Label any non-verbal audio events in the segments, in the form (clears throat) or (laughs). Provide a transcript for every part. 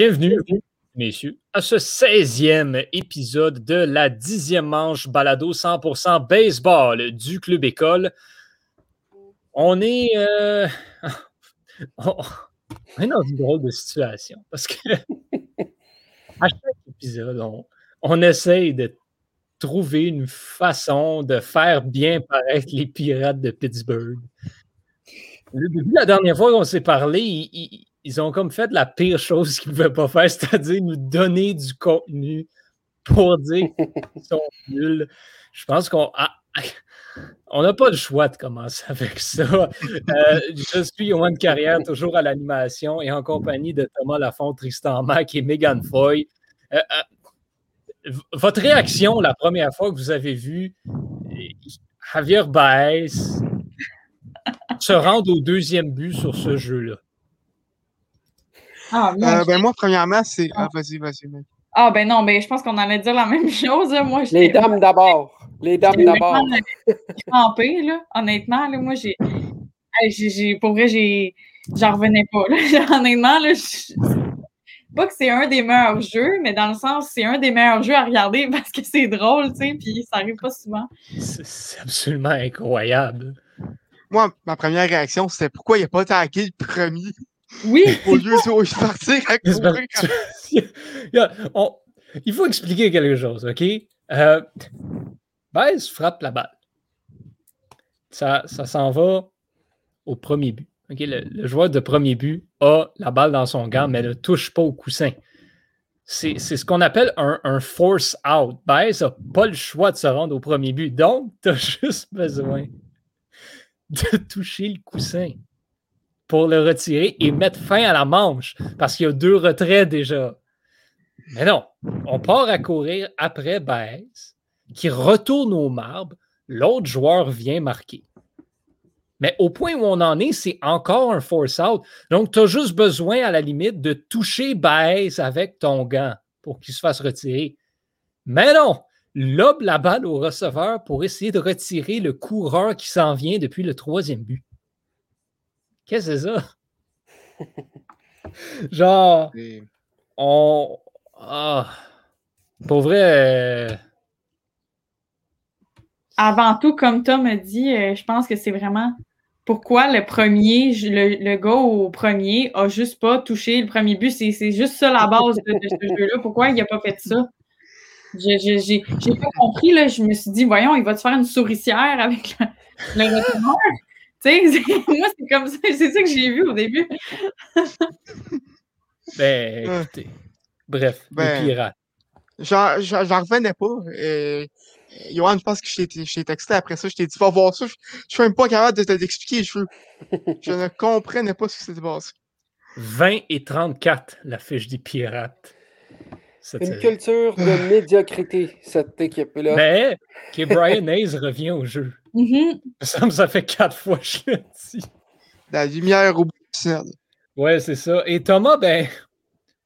Bienvenue, messieurs, à ce 16e épisode de la dixième manche balado 100% baseball du Club École. On est, euh, (laughs) on est dans une drôle de situation parce que (laughs) à chaque épisode, on, on essaye de trouver une façon de faire bien paraître les pirates de Pittsburgh. Le la dernière fois qu'on s'est parlé, ils, ils, ont comme fait la pire chose qu'ils ne pouvaient pas faire, c'est-à-dire nous donner du contenu pour dire (laughs) qu'ils sont nuls. Je pense qu'on on n'a pas le choix de commencer avec ça. Euh, je suis Yohan Carrière, toujours à l'animation et en compagnie de Thomas Lafont, Tristan Mac et Megan Foy. Euh, euh, votre réaction la première fois que vous avez vu Javier Baez se rendre au deuxième but sur ce jeu-là? Ah, ben moi, premièrement, c'est. Ah, vas-y, vas-y, mec. Ah, ben non, mais je pense qu'on allait dire la même (laughs) chose. Moi, Les dames d'abord. Les dames d'abord. trempé, là. Honnêtement, là, moi, j'ai. Pour vrai, j'ai. J'en revenais pas. Là. (laughs) Honnêtement, là, pas que c'est un des meilleurs jeux, mais dans le sens, c'est un des meilleurs jeux à regarder (laughs) parce que c'est drôle, tu sais, puis ça arrive pas souvent. C'est absolument incroyable. Moi, ma première réaction, c'était pourquoi il n'a pas attaqué le premier? Oui! (laughs) Au lieu de partir à courir. (laughs) Il faut expliquer quelque chose, OK? Euh, frappe la balle. Ça, ça s'en va au premier but. Le, joueur de premier but a la balle dans son gant, mais ne touche pas au coussin. C'est ce qu'on appelle un, force out. Baez n'a pas le choix de se rendre au premier but. Donc, tu as (laughs) juste besoin de toucher le coussin pour le retirer et mettre fin à la manche parce qu'il y a deux retraits déjà. Mais non, on part à courir après Baez qui retourne au marbre. L'autre joueur vient marquer. Mais au point où on en est, c'est encore un force out. Donc, tu as juste besoin, à la limite, de toucher Baez avec ton gant pour qu'il se fasse retirer. Mais non, lobe la balle au receveur pour essayer de retirer le coureur qui s'en vient depuis le troisième but. Qu'est-ce que c'est ça? Genre, on. Ah. Pour vrai. Euh, Avant tout, comme Tom a dit, euh, je pense que c'est vraiment pourquoi le premier, le, gars au premier a juste pas touché le premier but. C'est juste ça la base de, ce (laughs) jeu-là. Pourquoi il n'a pas fait ça? J'ai pas compris. Là. Je me suis dit, voyons, il va te faire une souricière avec le, le Tu sais, (laughs) moi, c'est comme ça. C'est ça que j'ai vu au début. ben, écoutez. Bref, ben, les pirates. J'en revenais pas. Euh, Johan, je pense que je t'ai texté après ça, je t'ai dit, va voir ça. Je, je suis même pas capable de t'expliquer. Je, je (laughs) ne comprenais pas ce qui s'était passé. 20 et 34, la fiche des pirates. Une culture de (laughs) médiocrité, cette équipe-là. Mais que (laughs) Brian Hayes revient au jeu. Mm-hmm. Ça, ça fait quatre fois que je le dis. La lumière au bout du ciel. Ouais, c'est ça. Et Thomas, ben,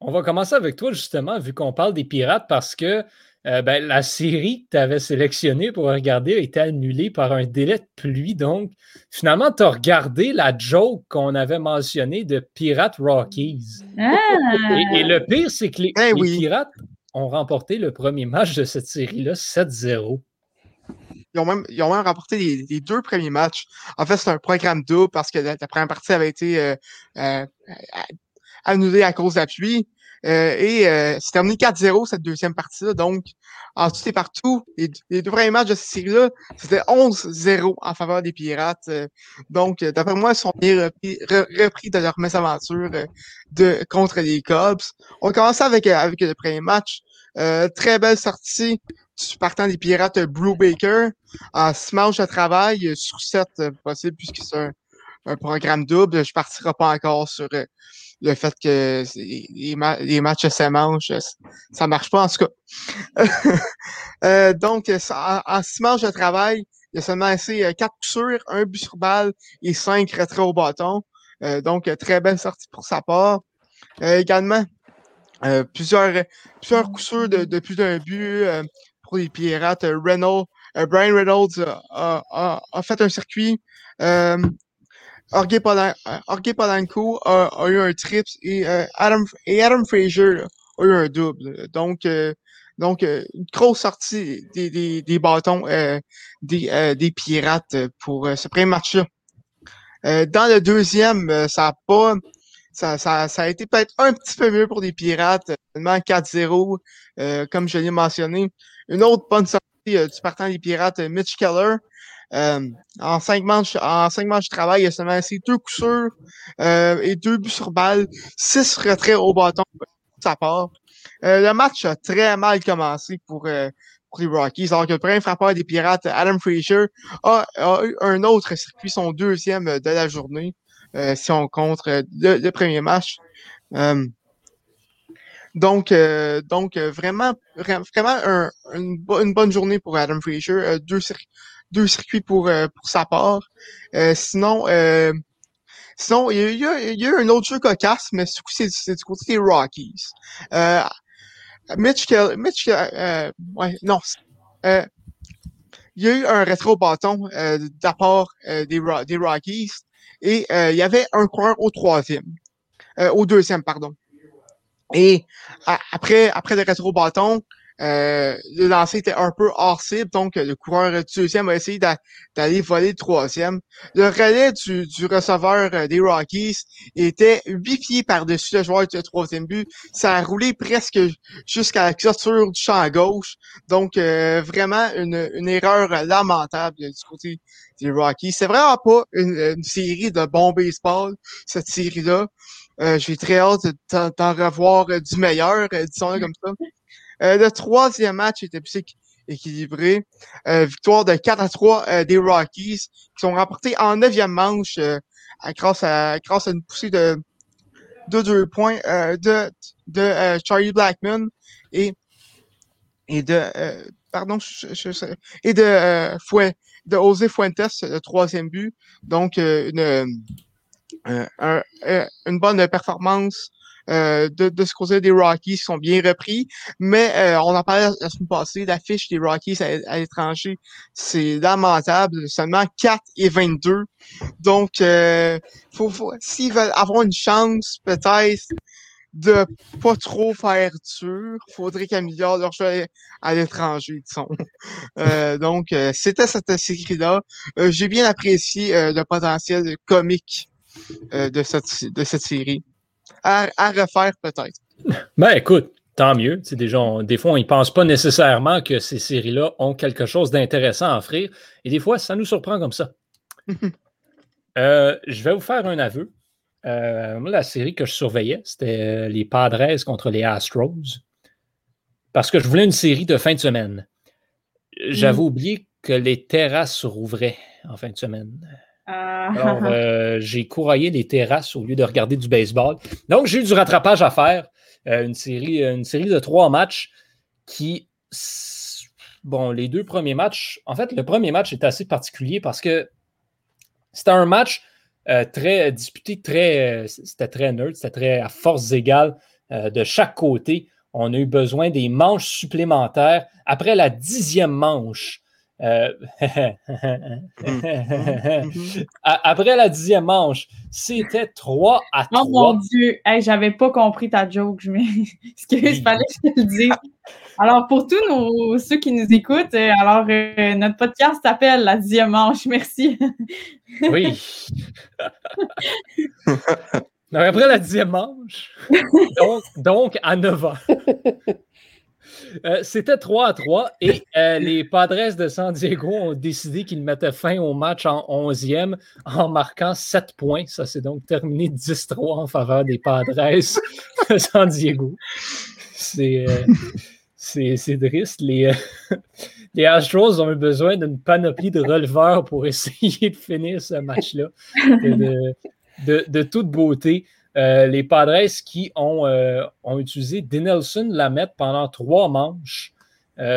on va commencer avec toi, justement, vu qu'on parle des pirates, parce que euh, ben, la série que tu avais sélectionnée pour regarder a été annulée par un délai de pluie. Donc, finalement, tu as regardé la joke qu'on avait mentionnée de Pirate Rockies. Ah! Et, le pire, c'est que les, eh Pirates ont remporté le premier match de cette série-là 7-0. Ils ont, même, ils ont même remporté les, deux premiers matchs. En fait, c'est un programme double parce que la, première partie avait été euh, euh, annulée à cause de la pluie. Euh, et euh, c'est terminé 4-0 cette deuxième partie-là. Donc, en tout et partout, les, deux premiers matchs de cette série-là, c'était 11-0 en faveur des Pirates. Euh, donc, d'après moi, ils sont bien repris, de leur mésaventure de, contre les Cubs. On commence avec, avec le premier match. très belle sortie du partant des Pirates Blue Baker en smash de travail sur 7 possible puisque c'est un, un, programme double. Je partirai pas encore sur le fait que les, matchs se mangent, ça marche pas en tout cas. (laughs) euh, donc, en, six matchs de travail, il a seulement assez euh, quatre coups un but sur balle et cinq retraits au bâton. Euh, donc, très belle sortie pour sa part. Euh, également, plusieurs, plusieurs coups de, plus d'un but pour les Pirates. Reynolds, Brian Reynolds a, fait un circuit. Polanco a, eu un triple et, Adam, et Adam a eu un double. Donc, donc une grosse sortie des, des, des bâtons des, des Pirates pour ce premier match-là. dans le deuxième, ça a pas ça, ça, ça a été peut-être un petit peu mieux pour les Pirates, seulement 4-0, euh, comme je l'ai mentionné. Une autre bonne sortie euh, du partant des Pirates, euh, Mitch Keller. Euh, en cinq manches, en cinq manches de travail, il a seulement essayé deux coups sûrs et deux buts sur balle, six retraits au bâton de sa part. le match a très mal commencé pour, pour les Rockies, alors que le premier frappeur des Pirates, Adam Frazier, a, a eu un autre circuit, son deuxième de la journée. Euh, si on compte euh, le, premier match. Euh, donc, donc vraiment, vraiment une, bonne journée pour Adam Frazier. deux, deux circuits pour, pour sa part. sinon, sinon il y, a, il y, a, un autre jeu cocasse, mais c'est du côté des Rockies. Mitch, Mitch ouais, non. il y a eu un rétro-bâton d'apport des, des Rockies et euh, il y avait un coureur au troisième, euh, au deuxième, pardon. Et après, après le rétro-bâton, euh, le lancer était un peu hors cible, donc le coureur du deuxième a essayé d'aller voler le troisième. Le relais du, du receveur des Rockies était huit pieds par-dessus le joueur du troisième but. Ça a roulé presque jusqu'à la clôture du champ à gauche. Donc, vraiment une, une erreur lamentable du côté des Rockies. C'est vraiment pas une, série de bon baseball, cette série-là. Euh, J'ai très hâte d'en revoir euh, du meilleur, euh, disons-le comme ça. Euh, le troisième match était plus équilibré. victoire de 4 à 3 des Rockies qui sont remportés en neuvième manche grâce, à, grâce à une poussée de, de deux points de, de Charlie Blackman et, et de pardon, et de Fouet de José Fuentes, le troisième but. Donc, euh, une, euh, euh, une bonne performance de, de ce côté des Rockies qui sont bien repris. Mais on en parlait la semaine passée, l'affiche des Rockies à, l'étranger, c'est lamentable. Seulement 4 et 22. Donc, faut, faut s'ils veulent avoir une chance, peut-être, de pas trop faire dur. Faudrait qu'ils améliorent leur jeu à l'étranger, disons. (laughs) Euh, donc, euh, c'était cette série-là. Euh, j'ai bien apprécié le potentiel comique de, cette, de cette série. À, refaire peut-être. Ben écoute, tant mieux. des, gens, des fois, on ne pense pas nécessairement que ces séries-là ont quelque chose d'intéressant à offrir. Et des fois, ça nous surprend comme ça. (laughs) je vais vous faire un aveu. Euh, la série que je surveillais, c'était euh, les Padres contre les Astros. Parce que je voulais une série de fin de semaine. J'avais mm. oublié que les terrasses rouvraient en fin de semaine. Ah. Alors, (laughs) euh, j'ai couraillé les terrasses au lieu de regarder du baseball. Donc, j'ai eu du rattrapage à faire. une, série, une série de trois matchs qui. Bon, les deux premiers matchs. En fait, le premier match est assez particulier parce que c'était un match euh, très disputé, très, euh, c'était très neutre, c'était très à forces égales euh, de chaque côté. On a eu besoin des manches supplémentaires. Après la dixième manche, (laughs) après la dixième manche, c'était 3 à 3. Oh mon Dieu, j'avais pas compris ta joke. Je m'excuse, il fallait que je te le dise. Alors, pour tous nos, ceux qui nous écoutent, euh, alors euh, notre podcast s'appelle La dixième manche. Merci. oui. (laughs) après la dixième manche, donc, à 9 ans. (laughs) Euh, c'était 3 à 3 et les Padres de San Diego ont décidé qu'ils mettaient fin au match en 11e en marquant 7 points. Ça s'est donc terminé 10-3 en faveur des Padres (laughs) de San Diego. C'est c'est triste. Les, euh, (laughs) les Astros ont eu besoin d'une panoplie de releveurs pour (laughs) essayer de finir ce match-là de, toute beauté. Euh, les Padres qui ont, euh, utilisé Denelson Lamette pendant trois manches,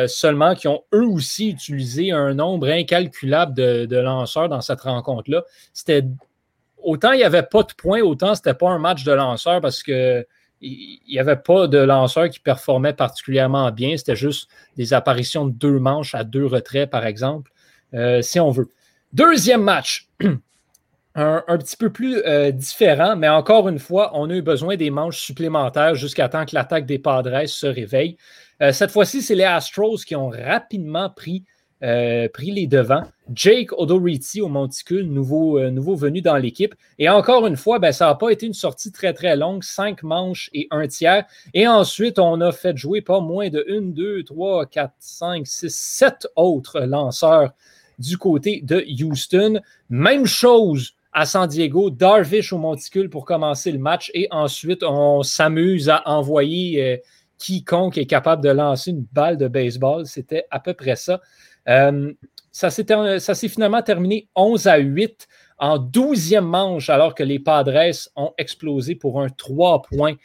seulement qui ont eux aussi utilisé un nombre incalculable de, lanceurs dans cette rencontre-là. C'était autant il n'y avait pas de points, autant c'était pas un match de lanceurs parce que il n'y avait pas de lanceur qui performait particulièrement bien. C'était juste des apparitions de deux manches à deux retraits, par exemple, euh, si on veut. Deuxième match. (clears throat) un, petit peu plus euh, différent, mais encore une fois, on a eu besoin des manches supplémentaires jusqu'à temps que l'attaque des Padres se réveille. Euh, cette fois-ci, c'est les Astros qui ont rapidement pris, euh, les devants. Jake Odorizzi au monticule, nouveau, nouveau venu dans l'équipe. Et encore une fois, ben, ça n'a pas été une sortie très très longue, cinq manches et un tiers. Et ensuite, on a fait jouer pas moins de une, deux, trois, quatre, cinq, six, sept autres lanceurs du côté de Houston. Même chose à San Diego, Darvish au monticule pour commencer le match et ensuite on s'amuse à envoyer euh, quiconque est capable de lancer une balle de baseball. C'était à peu près ça. Euh, ça s'est finalement terminé 11 à 8 en 12e manche alors que les Padres ont explosé pour un 3 points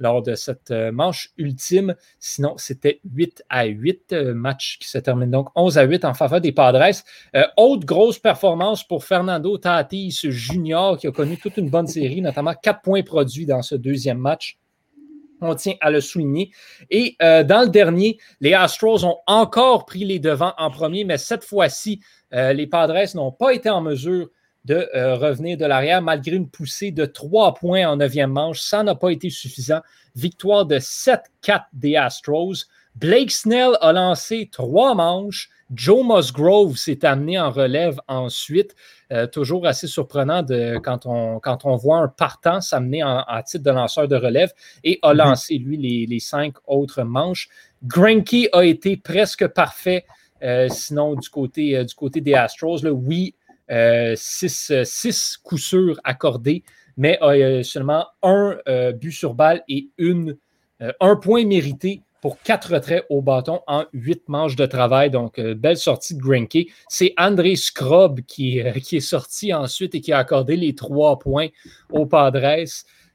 lors de cette euh, manche ultime. Sinon, c'était 8 à 8, euh, match qui se termine donc 11 à 8 en faveur des Padres. Euh, autre grosse performance pour Fernando Tatis Junior, qui a connu toute une bonne série, notamment 4 points produits dans ce deuxième match. On tient à le souligner. Et dans le dernier, les Astros ont encore pris les devants en premier, mais cette fois-ci, les Padres n'ont pas été en mesure de euh, revenir de l'arrière malgré une poussée de trois points en neuvième manche. Ça n'a pas été suffisant. Victoire de 7-4 des Astros. Blake Snell a lancé trois manches. Joe Musgrove s'est amené en relève ensuite. Euh, toujours assez surprenant de, quand, on, quand on voit un partant s'amener en, titre de lanceur de relève et a mhm. lancé, lui, les, cinq autres manches. Granky a été presque parfait, euh, sinon du côté, du côté des Astros. Là, oui, six, six, coups sûrs mais euh, seulement un euh, but sur balle et une, un point mérité pour quatre retraits au bâton en huit manches de travail. Donc, belle sortie de Grinke. C'est André Scrub qui, est sorti ensuite et qui a accordé les trois points aux Padres.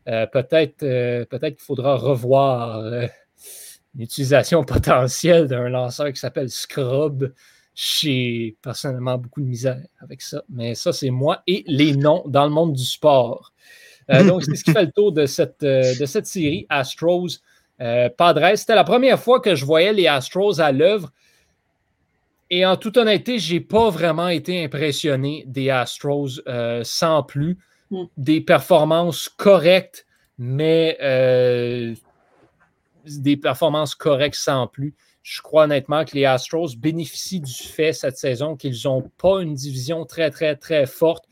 peut-être peut qu'il faudra revoir l'utilisation (laughs) potentielle d'un lanceur qui s'appelle Scrub j'ai personnellement beaucoup de misère avec ça, mais ça, c'est moi et les noms dans le monde du sport. Euh, (laughs) donc, c'est ce qui fait le tour de cette, euh, de cette série Astros euh, Padres. C'était la première fois que je voyais les Astros à l'œuvre. Et en toute honnêteté, je n'ai pas vraiment été impressionné des Astros sans plus. Hmm. Des performances correctes, mais des performances correctes sans plus. Je crois honnêtement que les Astros bénéficient du fait cette saison qu'ils n'ont pas une division très, très, très forte.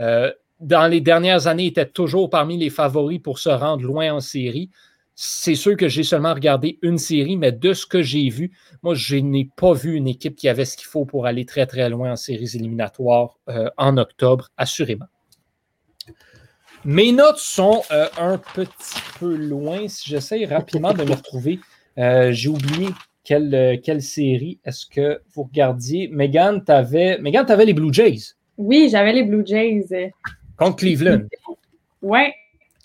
Euh, dans les dernières années, ils étaient toujours parmi les favoris pour se rendre loin en série. C'est sûr que j'ai seulement regardé une série, mais de ce que j'ai vu, moi, je n'ai pas vu une équipe qui avait ce qu'il faut pour aller très, très loin en séries éliminatoires euh, en octobre, assurément. Mes notes sont euh, un petit peu loin. Si j'essaie rapidement de me retrouver, j'ai oublié euh, quelle, série est-ce que vous regardiez? Megan, tu avais, les Blue Jays. Oui, j'avais les Blue Jays. Contre Cleveland. Oui.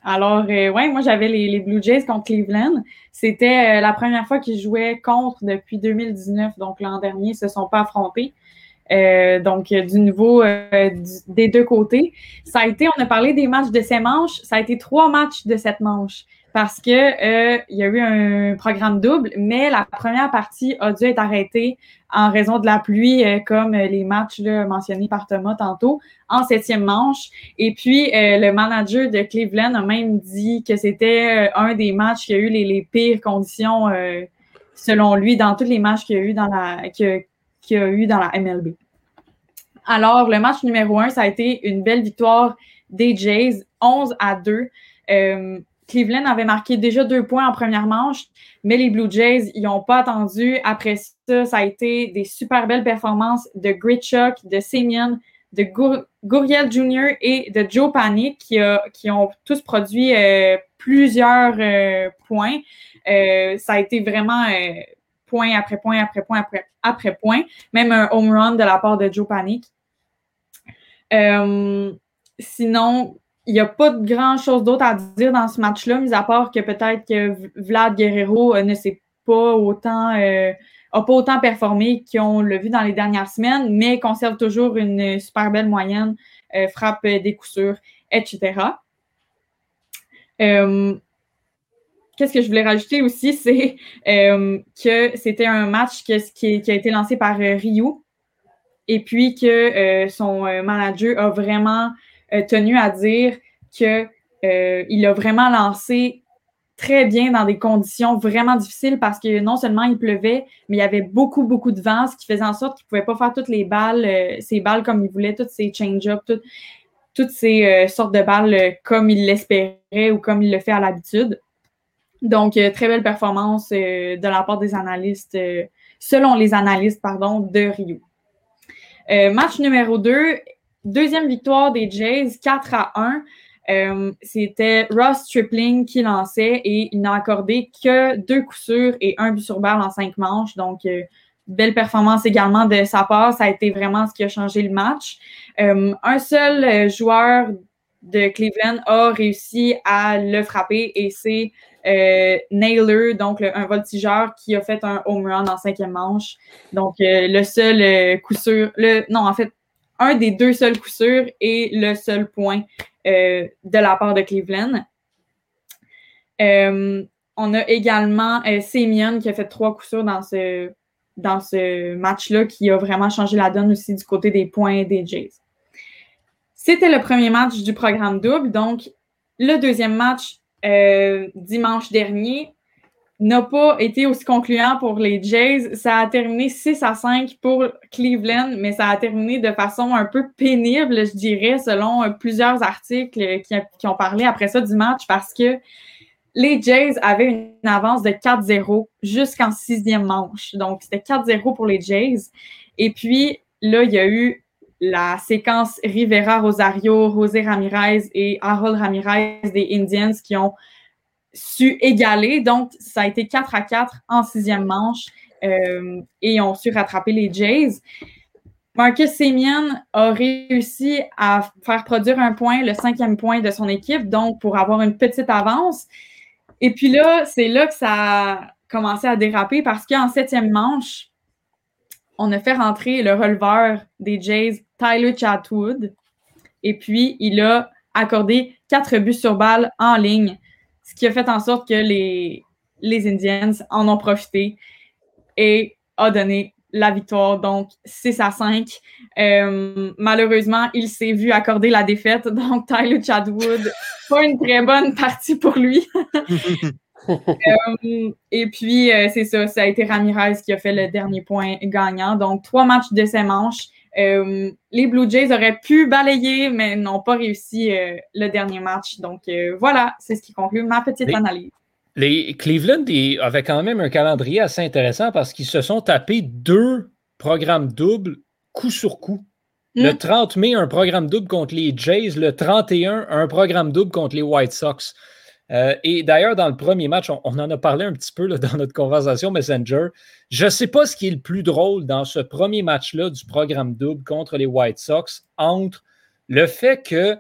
Alors, euh, ouais, moi, j'avais les, Blue Jays contre Cleveland. C'était euh, la première fois qu'ils jouaient contre depuis 2019. Donc, l'an dernier, ils ne se sont pas affrontés. donc, du niveau des deux côtés. Ça a été, on a parlé des matchs de ces manches. Ça a été trois matchs de cette manche parce que euh, il y a eu un programme double, mais la première partie a dû être arrêtée en raison de la pluie, euh, comme les matchs là, mentionnés par Thomas tantôt, en septième manche. Et puis, euh, le manager de Cleveland a même dit que c'était un des matchs qui a eu les, pires conditions, selon lui, dans tous les matchs qu'il y a eu dans la, qu'il y a eu dans la MLB. Alors, le match numéro un, ça a été une belle victoire des Jays, 11 à 2. Cleveland avait marqué déjà deux points en première manche, mais les Blue Jays, ils n'ont pas attendu. Après ça, ça a été des super belles performances de Gritchuk, de Semyon, de Guriel Jr. et de Joe Panic qui, qui ont tous produit euh, plusieurs euh, points. Euh, ça a été vraiment point après point après point après, après point, même un home run de la part de Joe Panic. sinon, il n'y a pas de grand-chose d'autre à dire dans ce match-là, mis à part que peut-être que Vlad Guerrero euh, ne s'est pas autant, euh, a pas autant performé qu'on l'a vu dans les dernières semaines, mais conserve toujours une super belle moyenne, euh, frappe des coups sûrs, etc. Qu'est-ce que je voulais rajouter aussi, (laughs) c'est que c'était un match qui, qui, a été lancé par Ryu et puis que son manager a vraiment tenu à dire que il a vraiment lancé très bien dans des conditions vraiment difficiles parce que non seulement il pleuvait, mais il y avait beaucoup, beaucoup de vent, ce qui faisait en sorte qu'il ne pouvait pas faire toutes les balles, ses balles comme il voulait, toutes ses change-ups, toutes, ces sortes de balles comme il l'espérait ou comme il le fait à l'habitude. Donc, très belle performance de la part des analystes, selon les analystes, pardon, de Rio. match numéro 2, deuxième victoire des Jays, 4 à 1. Euh, c'était Ross Tripling qui lançait et il n'a accordé que deux coups sûrs et un but sur balle en cinq manches. Donc, euh, belle performance également de sa part. Ça a été vraiment ce qui a changé le match. Euh, un seul joueur de Cleveland a réussi à le frapper et c'est Naylor, donc un voltigeur qui a fait un home run en cinquième manche. Donc, le seul coup sûr, le, non, en fait, un des deux seuls coups sûrs et le seul point euh, de la part de Cleveland. Euh, on a également euh, qui a fait trois coups sûrs dans ce, dans ce match-là, qui a vraiment changé la donne aussi du côté des points des Jays. C'était le premier match du programme double. Donc, le deuxième match dimanche dernier, n'a pas été aussi concluant pour les Jays. Ça a terminé 6 à 5 pour Cleveland, mais ça a terminé de façon un peu pénible, je dirais, selon euh, plusieurs articles qui, ont parlé après ça du match, parce que les Jays avaient une avance de 4-0 jusqu'en sixième manche. Donc, c'était 4-0 pour les Jays. Et puis, là, il y a eu la séquence Rivera-Rosario, José Ramirez et Harold Ramirez des Indians qui ont su égaler. Donc, ça a été 4 à 4 en sixième manche euh, et ont su rattraper les Jays. Marcus Semien a réussi à faire produire un point, le cinquième point de son équipe, donc pour avoir une petite avance. Et puis là, c'est là que ça a commencé à déraper parce qu'en septième manche, on a fait rentrer le releveur des Jays, Tyler Chatwood. Et puis, il a accordé quatre buts sur balle en ligne ce qui a fait en sorte que les, les Indians en ont profité et a donné la victoire, donc 6 à 5. Euh, malheureusement, il s'est vu accorder la défaite, (laughs) donc Tyler Chadwood, pas une très bonne partie pour lui. (laughs) Euh, et puis, euh, c'est ça, ça a été Ramirez qui a fait le dernier point gagnant. Donc, trois matchs de ces manches. Euh, les Blue Jays auraient pu balayer, mais n'ont pas réussi euh, le dernier match. Donc euh, voilà, c'est ce qui conclut ma petite analyse. Les Cleveland avaient quand même un calendrier assez intéressant parce qu'ils se sont tapés deux programmes doubles coup sur coup. Le 30 hmm. mai, un programme double contre les Jays. Le 31, un programme double contre les White Sox. Euh, et d'ailleurs, dans le premier match, on, en a parlé un petit peu (laughs) dans notre conversation Messenger. Je ne sais pas ce qui est le plus drôle dans ce premier match-là du programme double contre les White Sox entre le fait que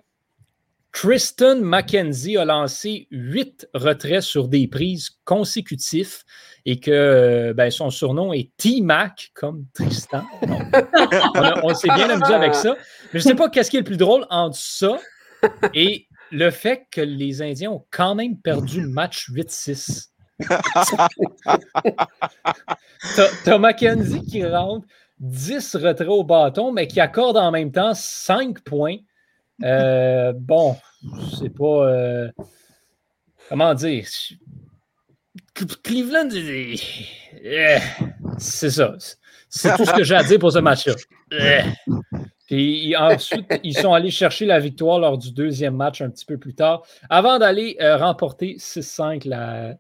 Kristen McKenzie a lancé huit retraits sur des prises consécutifs et que euh, ben, son surnom est T-Mac, comme Tristan. (laughs) on, s'est bien amusé avec ça. Mais je ne sais pas qu'est-ce qui est le plus drôle entre ça et le fait que les Indiens ont quand même perdu le match 8-6. T'as Mackenzie qui rentre 10 retraits au bâton, mais qui accorde en même temps 5 points. Euh, bon, c'est pas. Euh, comment dire? Cleveland, euh, c'est ça. C'est tout ce que j'ai à dire pour ce match-là. Et ensuite, (laughs) ils sont allés chercher la victoire lors du deuxième match un petit peu plus tard, avant d'aller euh, remporter 6-5 la,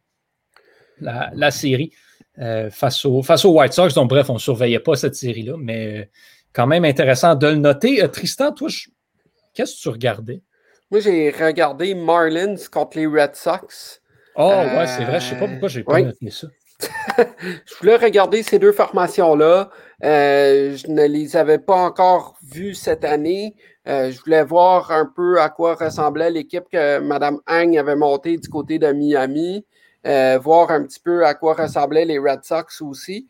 la, série euh, face, au, face aux White Sox. Donc, bref, on ne surveillait pas cette série-là, mais euh, quand même intéressant de le noter. Tristan, toi, qu'est-ce que tu regardais? Moi, j'ai regardé Marlins contre les Red Sox. Oh, ouais, c'est vrai. Je ne sais pas pourquoi je n'ai pas noté ça. (laughs) je voulais regarder ces deux formations-là. Euh, je ne les avais pas encore vues cette année. Euh, je voulais voir un peu à quoi ressemblait l'équipe que Mme Hang avait montée du côté de Miami. Euh, voir un petit peu à quoi ressemblaient les Red Sox aussi.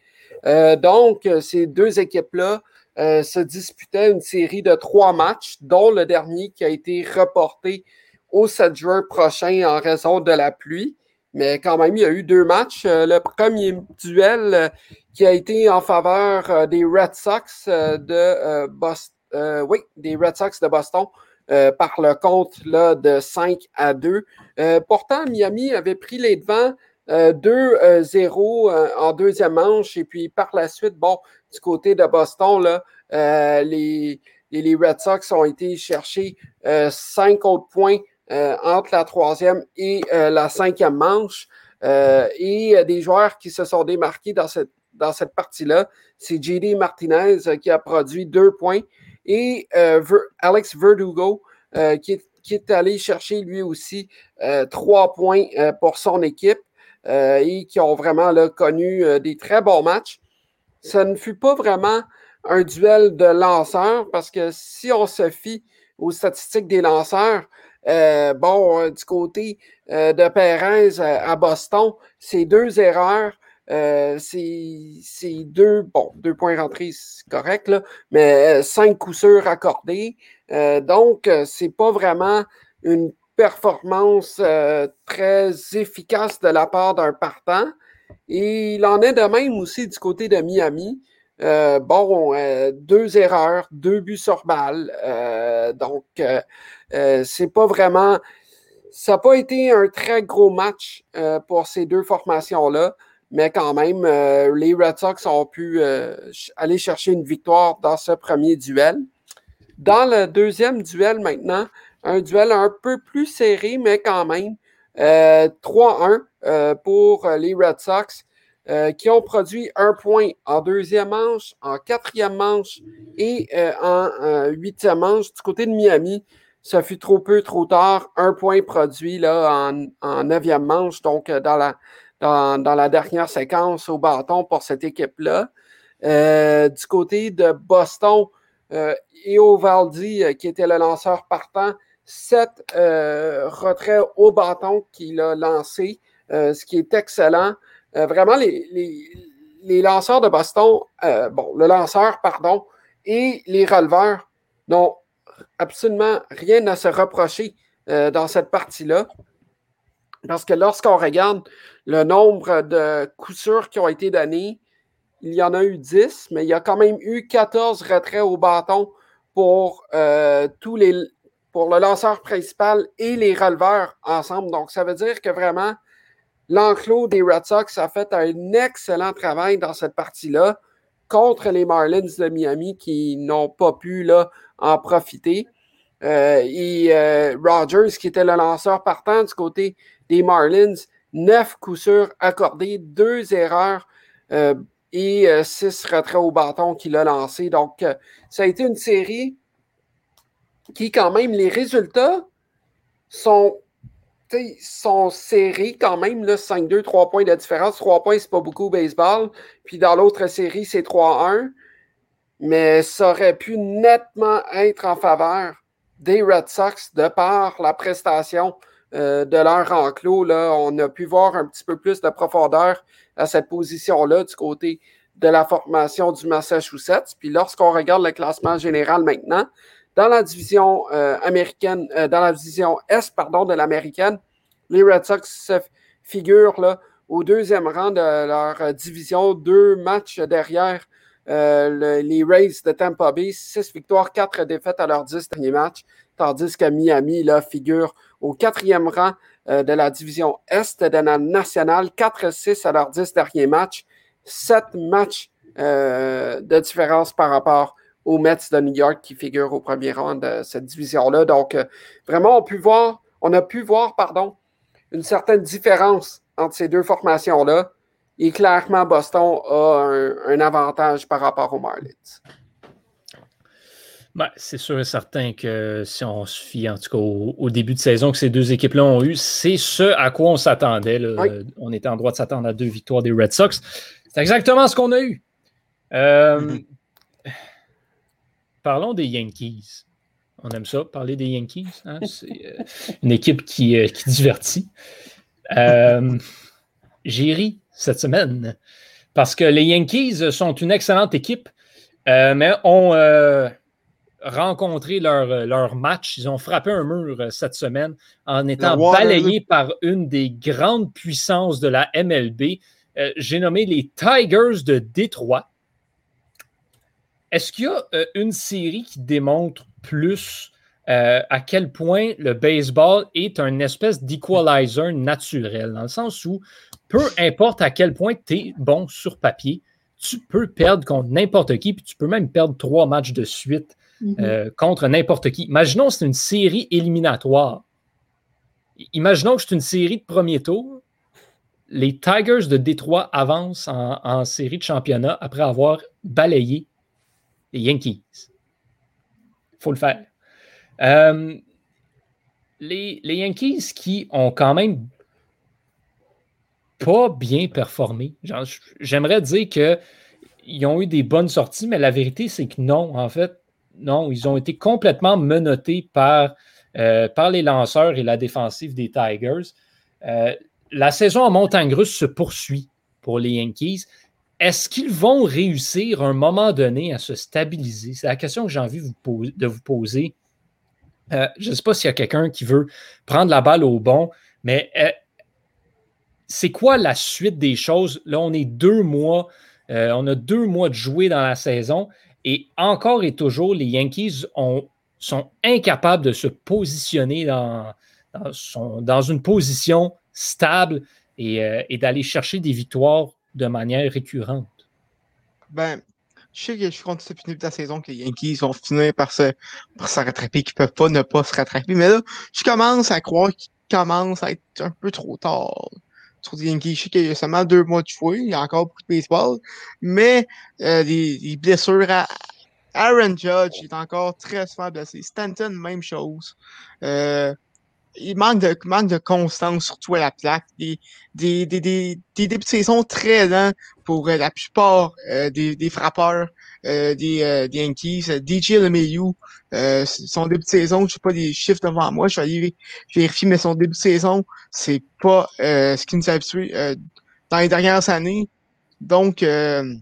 donc, ces deux équipes-là se disputaient une série de trois matchs, dont le dernier qui a été reporté au 7 juin prochain en raison de la pluie. Mais quand même, il y a eu deux matchs. Le premier duel qui a été en faveur euh, des Red Sox de Boston. oui, des Red Sox de Boston par le compte là, de 5 à 2. pourtant, Miami avait pris les devants 2-0 en deuxième manche. Et puis par la suite, bon, du côté de Boston, là, les, les, Red Sox ont été chercher cinq autres points entre la troisième et la cinquième manche. et des joueurs qui se sont démarqués dans cette dans cette partie-là, c'est JD Martinez euh, qui a produit deux points et euh, Alex Verdugo euh, qui, est, allé chercher lui aussi trois points pour son équipe et qui ont vraiment connu des très bons matchs. Ça ne fut pas vraiment un duel de lanceurs parce que si on se fie aux statistiques des lanceurs, bon, du côté de Perez à Boston, c'est deux erreurs euh, c'est deux, points rentrés, c'est correct, mais euh, cinq coups sûrs accordés. Euh, donc, c'est pas vraiment une performance très efficace de la part d'un partant. Et il en est de même aussi du côté de Miami. bon, deux erreurs, deux buts sur balle. donc, c'est pas vraiment. Ça n'a pas été un très gros match pour ces deux formations-là mais quand même, euh, les Red Sox ont pu euh, aller chercher une victoire dans ce premier duel. Dans le deuxième duel maintenant, un duel un peu plus serré, mais quand même, 3-1 euh, pour les Red Sox. qui ont produit un point en deuxième manche, en quatrième manche et en huitième manche. Du côté de Miami, ça fut trop peu, trop tard. Un point produit là, en, en neuvième manche, donc dans la, dans, la dernière séquence au bâton pour cette équipe-là. Euh, du côté de Boston, euh, euh, qui était le lanceur partant, sept euh, retraits au bâton qu'il a lancé, ce qui est excellent. vraiment, les, les, lanceurs de Boston, bon, le lanceur, pardon, et les releveurs n'ont absolument rien à se reprocher dans cette partie-là. Parce que lorsqu'on regarde le nombre de coups sûrs qui ont été donnés, il y en a eu 10, mais il y a quand même eu 14 retraits au bâton pour euh, tous les pour le lanceur principal et les releveurs ensemble. Donc, ça veut dire que vraiment, l'enclos des Red Sox a fait un excellent travail dans cette partie-là contre les Marlins de Miami qui n'ont pas pu là, en profiter. Euh, et euh, Rogers, qui était le lanceur partant du côté des Marlins, neuf coups sûrs accordés, deux erreurs euh, et six retraits au bâton qu'il a lancé. Donc, ça a été une série qui, quand même, les résultats sont, sont serrés quand même. 5-2, 3 points de différence. 3 points, c'est pas beaucoup au baseball. Puis dans l'autre série, c'est 3-1. Mais ça aurait pu nettement être en faveur des Red Sox de par la prestation euh, de leur enclos. Là, on a pu voir un petit peu plus de profondeur à cette position-là du côté de la formation du Massachusetts. Puis lorsqu'on regarde le classement général maintenant, dans la division euh, américaine, euh, dans la division Est, pardon, de l'américaine, les Red Sox se figurent là, au deuxième rang de leur division, deux matchs derrière euh, les Rays de Tampa Bay, 6 victoires, 4 défaites à leurs 10 derniers matchs, tandis que Miami figure au quatrième rang euh, de la division Est de la nationale, 4-6 à leurs 10 derniers matchs, 7 matchs euh, de différence par rapport aux Mets de New York qui figurent au premier rang de cette division-là. Donc, vraiment, on, voir, on a pu voir une certaine différence entre ces deux formations-là. Et clairement, Boston a un, avantage par rapport aux Marlins. Ben, c'est sûr et certain que si on se fie, en tout cas, au, début de saison que ces deux équipes-là ont eu, c'est ce à quoi on s'attendait. On était en droit de s'attendre à deux victoires des Red Sox. C'est exactement ce qu'on a eu. Euh, (laughs) parlons des Yankees. On aime ça, parler des Yankees. Hein? C'est euh, une équipe qui, euh, qui divertit. J'ai ri cette semaine. Parce que les Yankees sont une excellente équipe, mais ont euh, rencontré leur, leur, match. Ils ont frappé un mur euh, cette semaine en étant balayés par une des grandes puissances de la MLB. J'ai nommé les Tigers de Détroit. Est-ce qu'il y a une série qui démontre plus euh, à quel point le baseball est un espèce d'equalizer naturel, dans le sens où peu importe à quel point tu es bon sur papier, tu peux perdre contre n'importe qui, puis tu peux même perdre trois matchs de suite Mhm. euh, contre n'importe qui. Imaginons que c'est une série éliminatoire. Imaginons que c'est une série de premier tour. Les Tigers de Détroit avancent en, série de championnat après avoir balayé les Yankees. Il faut le faire. Euh, les, les Yankees qui ont quand même pas bien performé. J'aimerais dire qu'ils ont eu des bonnes sorties, mais la vérité, c'est que non, en fait, non, ils ont été complètement menottés par, euh, par les lanceurs et la défensive des Tigers. Euh, la saison en montagne russe se poursuit pour les Yankees. Est-ce qu'ils vont réussir à un moment donné à se stabiliser? C'est la question que j'ai envie de vous poser. Euh, je ne sais pas s'il y a quelqu'un qui veut prendre la balle au bon, mais c'est quoi la suite des choses? Là, on est deux mois, on a deux mois de jouer dans la saison et encore et toujours, les Yankees ont, sont incapables de se positionner dans, une position stable et, euh, et d'aller chercher des victoires de manière récurrente. Ben, je sais que je suis début de la saison que les Yankees vont finir par se, rattraper, qu'ils peuvent pas ne pas se rattraper. Mais là, je commence à croire qu'ils commencent à être un peu trop tard. Sur les Yankees, je sais qu'il y a seulement deux mois de jouer, il y a encore beaucoup de baseball, mais euh, les, les blessures à Aaron Judge il est encore très souvent blessé. Stanton, même chose. Euh, il manque de, manque de constance, surtout à la plaque. Des, des, des, des, des débuts de saison très lents pour euh, la plupart euh, des, des frappeurs euh, des, euh, des Yankees. Euh, DJ LeMahieu, euh, son début de saison, je sais pas les chiffres devant moi, je vais aller vérifier, mais son début de saison, c'est pas euh, ce qui nous a habitués euh, dans les dernières années. Donc, euh,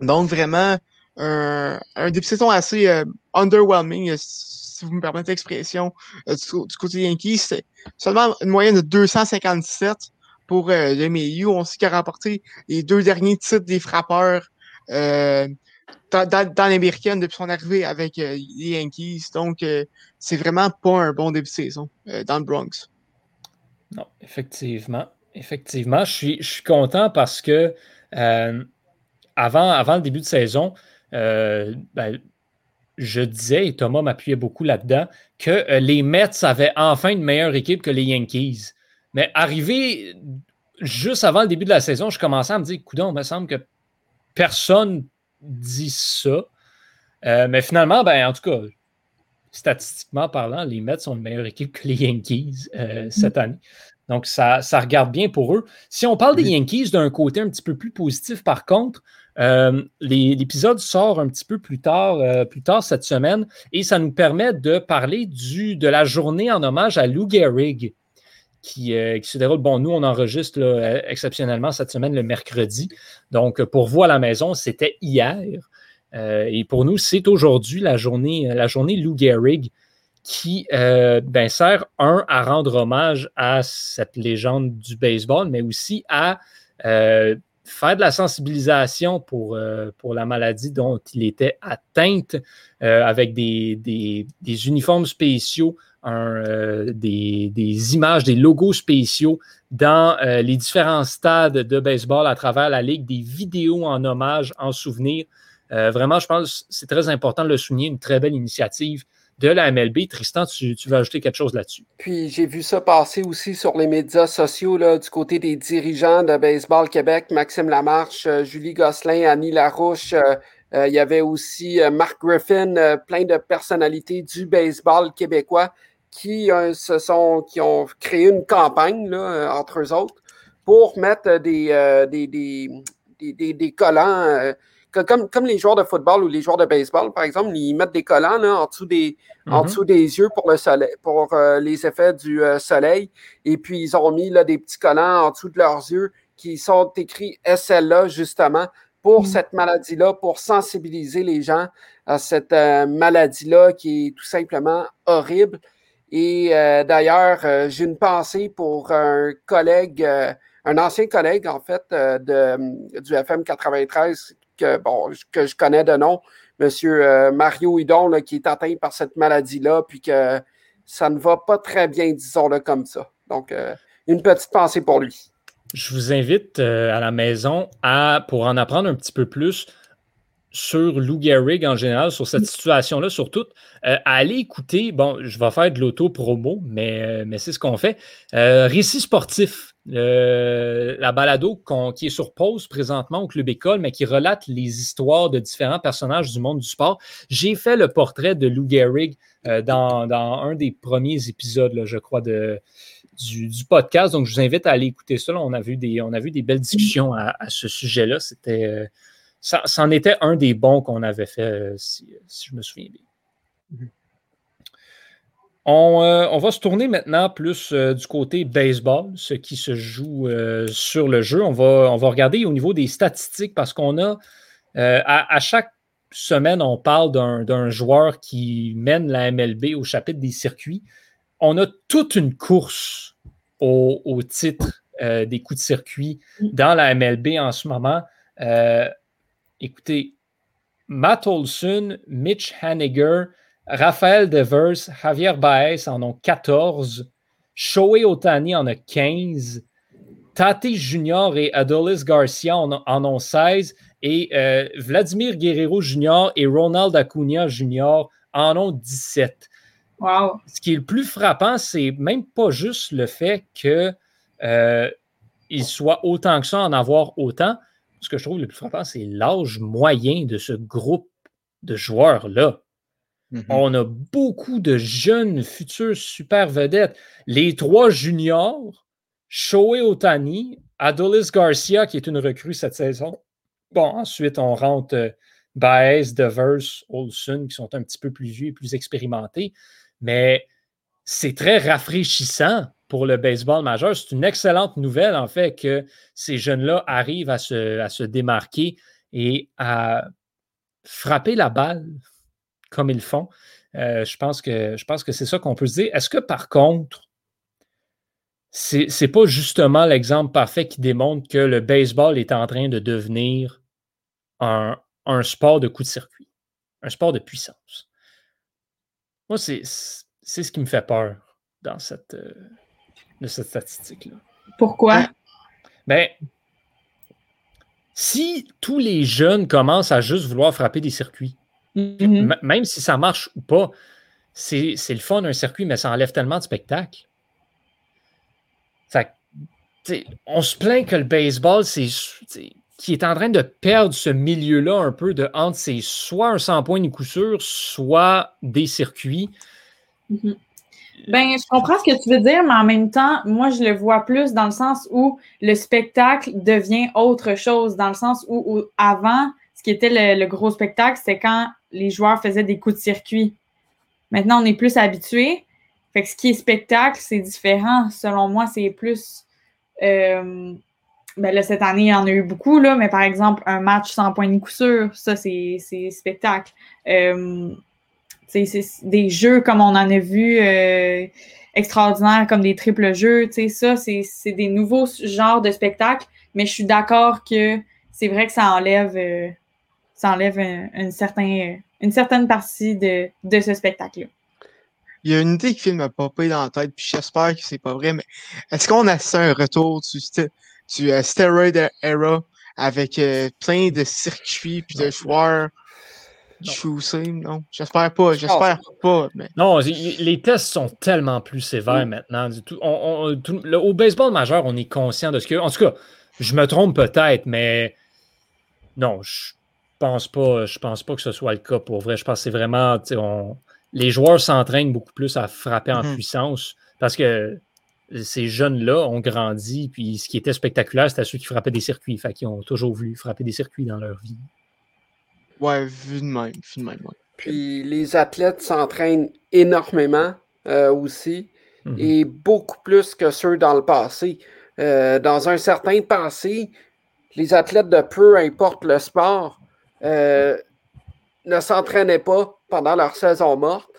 donc vraiment, un, un début de saison assez euh, underwhelming, euh, si vous me permettez l'expression, euh, du, côté des Yankees. C'est seulement une moyenne de 257 pour euh, le milieu. On sait qu'il a remporté les deux derniers titres des frappeurs euh, dans, l'américaine depuis son arrivée avec euh, les Yankees. Donc, euh, c'est vraiment pas un bon début de saison euh, dans le Bronx. Non, effectivement. Effectivement, je suis, content parce que avant, le début de saison, ben, je disais, et Thomas m'appuyait beaucoup là-dedans, que les Mets avaient enfin une meilleure équipe que les Yankees. Mais arrivé juste avant le début de la saison, je commençais à me dire, coudon, il me semble que personne dit ça. Euh, mais finalement, ben, en tout cas, statistiquement parlant, les Mets sont une meilleure équipe que les Yankees euh, cette année. Donc, ça, ça, regarde bien pour eux. Si on parle des Yankees d'un côté un petit peu plus positif, par contre, euh, l'épisode sort un petit peu plus tard, euh, plus tard cette semaine et ça nous permet de parler du, de la journée en hommage à Lou Gehrig qui, euh, qui, se déroule. Bon, nous, on enregistre là, exceptionnellement cette semaine le mercredi. Donc, pour vous à la maison, c'était hier. Euh, et pour nous, c'est aujourd'hui la journée, la journée Lou Gehrig qui euh, ben, sert, un, à rendre hommage à cette légende du baseball, mais aussi à euh, faire de la sensibilisation pour, euh, pour la maladie dont il était atteinte euh, avec des, des, uniformes spéciaux, euh, des, images, des logos spéciaux dans euh, les différents stades de baseball à travers la Ligue, des vidéos en hommage, en souvenir. Euh, vraiment, je pense que c'est très important de le souligner, une très belle initiative de la MLB. Tristan, tu, veux ajouter quelque chose là-dessus? Puis j'ai vu ça passer aussi sur les médias sociaux du côté des dirigeants de Baseball Québec, Maxime Lamarche, euh, Julie Gosselin, Annie Larouche. Euh, euh, il y avait aussi Mark Griffin, euh, plein de personnalités du baseball québécois qui, se sont, qui ont créé une campagne là, euh, entre eux autres pour mettre des, euh, des, des, des, des collants euh, comme, comme les joueurs de football ou les joueurs de baseball, par exemple, ils mettent des collants là, en, dessous des, mm -hmm. en dessous des yeux pour, le soleil, pour euh, les effets du euh, soleil. Et puis, ils ont mis là, des petits collants en dessous de leurs yeux qui sont écrits SLA, justement, pour mm -hmm. cette maladie-là, pour sensibiliser les gens à cette euh, maladie-là qui est tout simplement horrible. Et euh, d'ailleurs, euh, j'ai une pensée pour un collègue, euh, un ancien collègue, en fait, de, du FM 93 que, bon, que je connais de nom, Monsieur Mario Hidon qui est atteint par cette maladie-là, puis que ça ne va pas très bien, disons-le comme ça. Donc, une petite pensée pour lui. Je vous invite à la maison à, pour en apprendre un petit peu plus, sur Lou Gehrig en général, sur cette situation-là, surtout, euh, à aller écouter, bon, je vais faire de l'auto-promo, mais, euh, mais c'est ce qu'on fait. Euh, récit sportif, la balado qui est sur pause présentement au Club École, mais qui relate les histoires de différents personnages du monde du sport. J'ai fait le portrait de Lou Gehrig dans, un des premiers épisodes, je crois, de, du, podcast. Donc, je vous invite à aller écouter ça. on, a vu des, on a vu des belles discussions à, à ce sujet-là. C'était ça, en était un des bons qu'on avait fait, euh, si, je me souviens bien. Mhm. Euh, on, va se tourner maintenant plus euh, du côté baseball, ce qui se joue sur le jeu. On va, on va regarder au niveau des statistiques parce qu'on a, à, chaque semaine, on parle d'un joueur qui mène la MLB au chapitre des circuits. On a toute une course au, au titre des coups de circuit dans la MLB en ce moment. Écoutez, Matt Olson, Mitch Haniger, Raphaël Devers, Javier Baez en ont 14, Shohei Otani en a 15, Tate Junior et Adolis Garcia en, ont 16 et euh, Vladimir Guerrero Junior et Ronald Acuna Junior en ont 17. Wow. Ce qui est le plus frappant, c'est même pas juste le fait qu'il euh, soit autant que ça, en avoir autant, ce que je trouve le plus frappant, c'est l'âge moyen de ce groupe de joueurs-là. Mm-hmm. On a beaucoup de jeunes futurs super vedettes. Les trois juniors, Shohei Otani, Adolis Garcia, qui est une recrue cette saison. Bon, ensuite, on rentre euh, Baez, Devers, Olson, qui sont un petit peu plus vieux et plus expérimentés. Mais c'est très rafraîchissant pour le baseball majeur. C'est une excellente nouvelle, en fait, que ces jeunes-là arrivent à se, à se démarquer et à frapper la balle comme ils font. Euh, je pense que, que c'est ça qu'on peut se dire. Est-ce que par contre, c'est n'est pas justement l'exemple parfait qui démontre que le baseball est en train de devenir un, un sport de coup de circuit, un sport de puissance? Moi, c'est ce qui me fait peur dans cette, euh, de cette statistique-là. Pourquoi? Ben, si tous les jeunes commencent à juste vouloir frapper des circuits, mm-hmm. même si ça marche ou pas, c'est le fun d'un circuit, mais ça enlève tellement de spectacles. on se plaint que le baseball, c'est qui est en train de perdre ce milieu-là un peu de entre c'est soit un 100 points de coup sûr, soit des circuits. Mm-hmm. Ben, je comprends ce que tu veux dire, mais en même temps, moi, je le vois plus dans le sens où le spectacle devient autre chose, dans le sens où, avant, ce qui était le, gros spectacle, c'était quand les joueurs faisaient des coups de circuit. Maintenant, on est plus habitué. Fait que ce qui est spectacle, c'est différent. Selon moi, c'est plus. Euh, ben là, cette année, il y en a eu beaucoup, là, mais par exemple, un match sans point de coup sûr, ça, c'est spectacle. Euh, c'est des jeux comme on en a vu euh, extraordinaires, comme des triples jeux. Ça, c'est des nouveaux genres de spectacles, mais je suis d'accord que c'est vrai que ça enlève, euh, ça enlève une, certain, une certaine partie de, ce spectacle-là. Il y a une idée qui m'a popé dans la tête, puis j'espère que c'est pas vrai, mais est-ce qu'on a un retour du, du euh, Steroid Era avec plein de circuits puis de joueurs non. J'espère pas, j'espère pas. Non, les tests sont tellement plus sévères mm. maintenant. au baseball majeur, on est conscient de ce que. En tout cas, je me trompe peut-être, mais non, je pense pas. Je pense pas que ce soit le cas pour vrai. Je pense que c'est vraiment. les joueurs s'entraînent beaucoup plus à frapper en mm-hmm. puissance parce que ces jeunes-là ont grandi, puis ce qui était spectaculaire, c'était ceux qui frappaient des circuits. Fait qu'ils ont toujours voulu frapper des circuits dans leur vie. Ouais, vu de même. Vu de même Puis les athlètes s'entraînent énormément euh, aussi mhm. et beaucoup plus que ceux dans le passé. Euh, dans un certain passé, les athlètes de peu importe le sport euh, ne s'entraînaient pas pendant leur saison morte.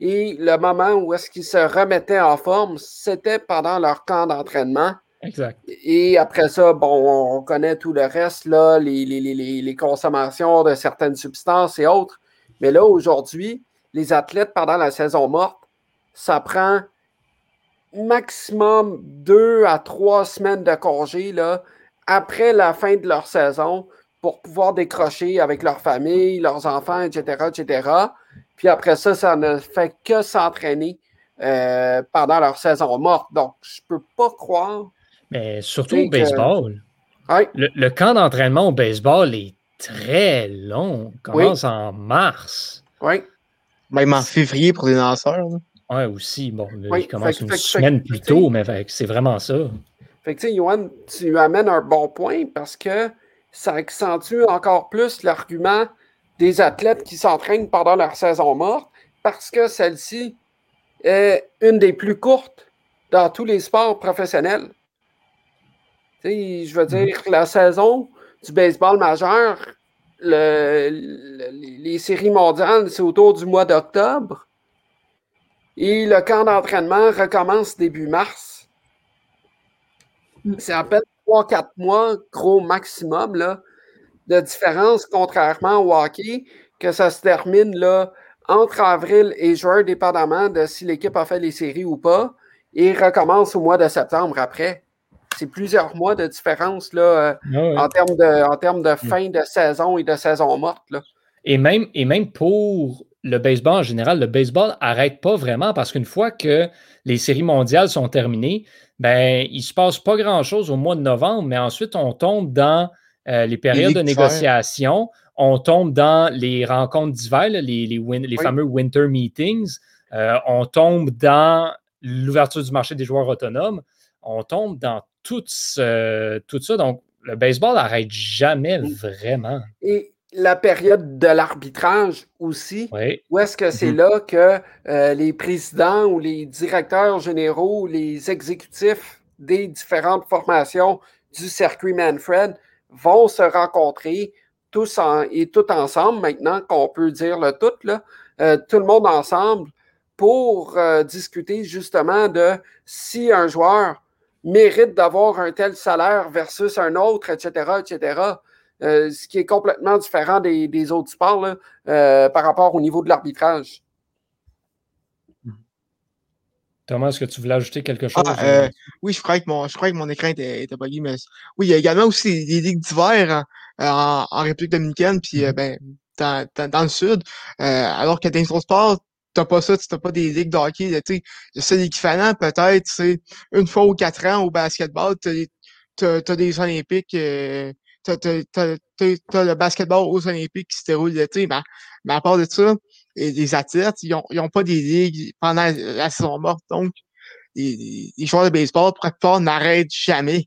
Et le moment où est-ce qu'ils se remettaient en forme, c'était pendant leur camp d'entraînement. Exact. Et après ça, bon, on connaît tout le reste, là, les, les, consommations de certaines substances et autres. Mais là, aujourd'hui, les athlètes pendant la saison morte, ça prend maximum deux à trois semaines de congé là, après la fin de leur saison pour pouvoir décrocher avec leur famille, leurs enfants, etc., etc. Puis après ça, ça ne fait que s'entraîner euh, pendant leur saison morte. Donc, je ne peux pas croire. Mais surtout au baseball. Le, camp d'entraînement au baseball est très long. Il commence en mars. Oui. Même en février pour les danseurs. Oui, aussi. Bon, il commence une semaine plus tôt, mais c'est vraiment ça. Fait que, tu sais, Johan, tu amènes un bon point parce que ça accentue encore plus l'argument des athlètes qui s'entraînent pendant leur saison morte parce que celle-ci est une des plus courtes dans tous les sports professionnels. Je veux mm-hmm. dire, la saison du baseball majeur, les séries mondiales, c'est autour du mois d'octobre. Et le camp d'entraînement recommence début mars. Mm. C'est à peine 3-4 mois, gros maximum, là, de différence, contrairement au hockey, que ça se termine là, entre avril et juin, dépendamment de si l'équipe a fait les séries ou pas, et recommence au mois de septembre après. C'est plusieurs mois de différence là, euh, ah en, termes de, en termes de mm. fin de saison et de saison morte. Là. Et, même, et même pour le baseball en général, le baseball n'arrête pas vraiment parce qu'une fois que les séries mondiales sont terminées, ben, il ne se passe pas grand-chose au mois de novembre, mais ensuite, on tombe dans euh, les périodes de négociation, on tombe dans les rencontres d'hiver, les, les, fameux winter meetings, euh, on tombe dans l'ouverture du marché des joueurs autonomes, on tombe dans tout, tout ça. Donc, le baseball n'arrête jamais vraiment. Et la période de l'arbitrage aussi, où est-ce que c'est mm-hmm. là que euh, les présidents ou les directeurs généraux ou les exécutifs des différentes formations du circuit Manfred vont se rencontrer tous et tout ensemble, maintenant qu'on peut dire le tout, là, euh, tout le monde ensemble, pour euh, discuter justement de si un joueur mérite d'avoir un tel salaire versus un autre, etc., etc. Euh, ce qui est complètement différent des, autres sports euh, par rapport au niveau de l'arbitrage. Thomas, est-ce que tu voulais ajouter quelque chose? Ah, euh, oui, je crois que mon, je crois que mon écran était, était buggy, mais oui, il y a également aussi des ligues d'hiver en, République dominicaine, puis mm-hmm. ben, dans, le sud. alors que dans les autres sports, t'as pas ça, tu n'as pas des ligues de hockey. Tu sais, c'est l'équivalent peut-être, c'est une fois ou quatre ans au basketball, tu as, des Olympiques t'as, le basketball aux Olympiques qui se déroule l'été, mais, mais à part de ça, les athlètes, ils n'ont pas des ligues pendant la saison morte. Donc, les, joueurs de baseball, pour la n'arrêtent jamais.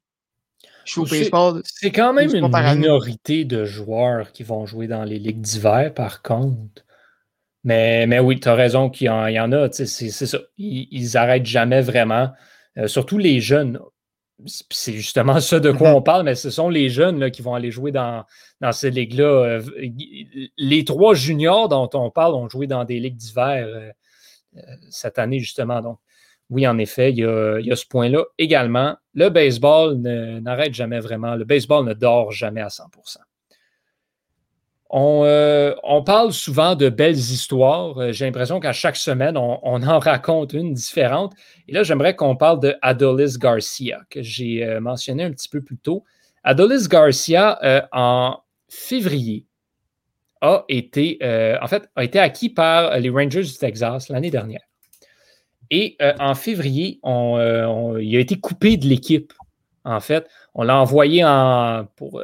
C'est quand même une minorité de joueurs qui vont jouer dans les ligues d'hiver, par contre. Mais, mais oui, tu as raison qu'il y, en a. C'est ça. Ils, n'arrêtent jamais vraiment. Euh, surtout les jeunes c'est justement ça de quoi mm-hmm. on parle, mais ce sont les jeunes là, qui vont aller jouer dans, dans ces ligues-là. Euh, les trois juniors dont on parle ont joué dans des ligues d'hiver euh, cette année, justement. Donc, oui, en effet, il y a, ce point-là également. Le baseball n'arrête jamais vraiment. Le baseball ne dort jamais à 100 euh, on, parle souvent de belles histoires. Euh, j'ai l'impression qu'à chaque semaine, on, en (laughs) raconte une différente. Et là, j'aimerais qu'on parle de Adolis Garcia, que j'ai euh, mentionné un petit peu plus tôt. Adolis Garcia, en février, a été, acquis par les Rangers du Texas l'année dernière. Et en février, il a été coupé de l'équipe. En fait, on l'a envoyé en, pour,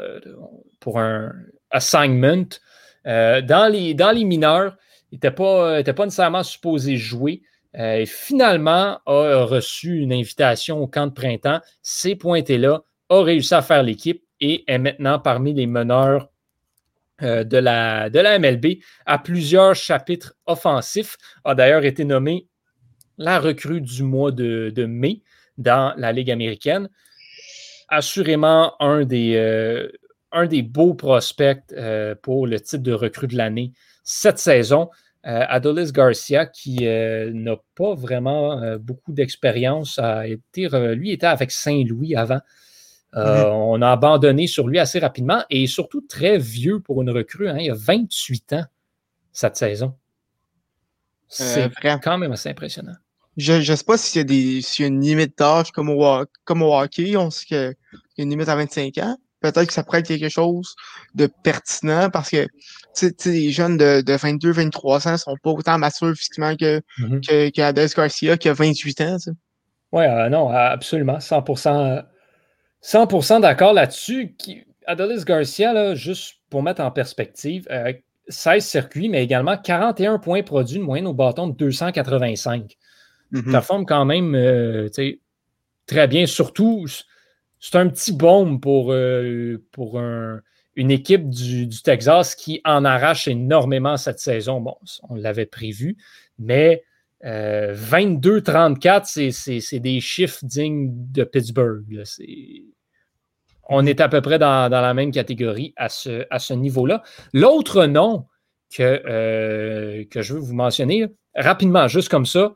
pour un, assignment. Euh, dans, les, mineurs, il n'était pas, pas nécessairement supposé jouer. Euh, et finalement, a reçu une invitation au camp de printemps, s'est pointé là, a réussi à faire l'équipe et est maintenant parmi les meneurs euh, de, la, MLB à plusieurs chapitres offensifs. A d'ailleurs été nommé la recrue du mois de mai dans la Ligue américaine. Assurément un des, un des beaux prospects euh, pour le titre de recrue de l'année cette saison. Adolis Garcia, qui n'a pas vraiment beaucoup d'expérience, a été, lui était avec Saint-Louis avant. Mm-hmm. On a abandonné sur lui assez rapidement et surtout très vieux pour une recrue. Hein. il a 28 ans cette saison. C'est quand même assez impressionnant. Je ne sais pas s'il y, y a une limite d'âge comme au, comme au hockey. On sait qu'il y a une limite à 25 ans. Peut-être que ça pourrait être quelque chose de pertinent parce que les jeunes de, de 22, 23 ans ne sont pas autant matures physiquement que, mm-hmm. que, Garcia qui a 28 ans. Oui, euh, non, absolument. 100%, 100 d'accord là-dessus. Adolis Garcia, là, juste pour mettre en perspective, 16 euh, circuits, mais également 41 points produits, une moyenne au bâton de 285. Mm-hmm. performe quand même euh, très bien. Surtout, c'est un petit baume pour, euh, pour une équipe du, Texas qui en arrache énormément cette saison. Bon, on l'avait prévu, mais 22-34, euh, c'est des chiffres dignes de Pittsburgh. On est à peu près dans, la même catégorie à ce, à ce niveau-là. L'autre nom que, que je veux vous mentionner rapidement, juste comme ça,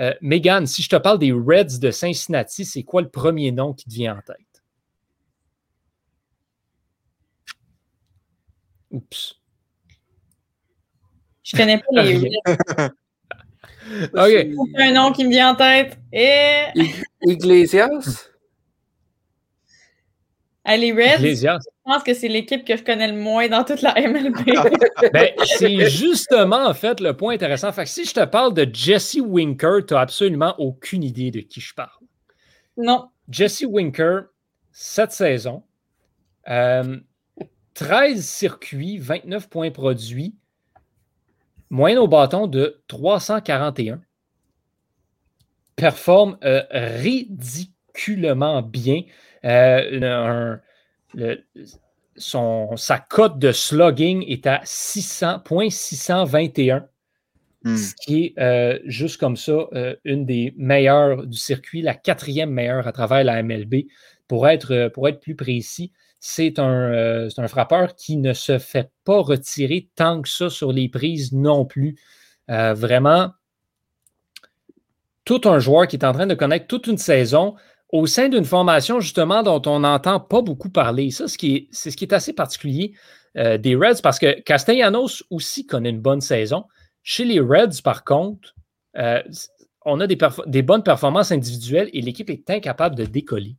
euh, Megan, si je te parle des Reds de Cincinnati, c'est quoi le premier nom qui te vient en tête? Oups. Je connais pas les Reds. (laughs) OK. Un nom qui me vient en tête. Et... Iglesias? les Reds, je pense que c'est l'équipe que je connais le moins dans toute la MLB. (laughs) ben, c'est justement, en fait, le point intéressant. Fait si je te parle de Jesse Winker, tu n'as absolument aucune idée de qui je parle. Non. Jesse Winker, cette saison, 13 euh, circuits, 29 points produits, moyenne au bâton de 341. Performe euh, ridiculement bien. Euh, son, sa cote de slugging est à 600.621, hmm. ce qui est euh, juste comme ça euh, une des meilleures du circuit, la quatrième meilleure à travers la MLB. Pour être, pour être plus précis, c'est un, un, frappeur qui ne se fait pas retirer tant que ça sur les prises non plus. vraiment, tout un joueur qui est en train de connaître toute une saison au sein d'une formation justement dont on n'entend pas beaucoup parler. Ça, c'est ce qui est assez particulier euh, des Reds parce que Castellanos aussi connaît une bonne saison. Chez les Reds, par contre, euh, on a des, bonnes performances individuelles et l'équipe est incapable de décoller.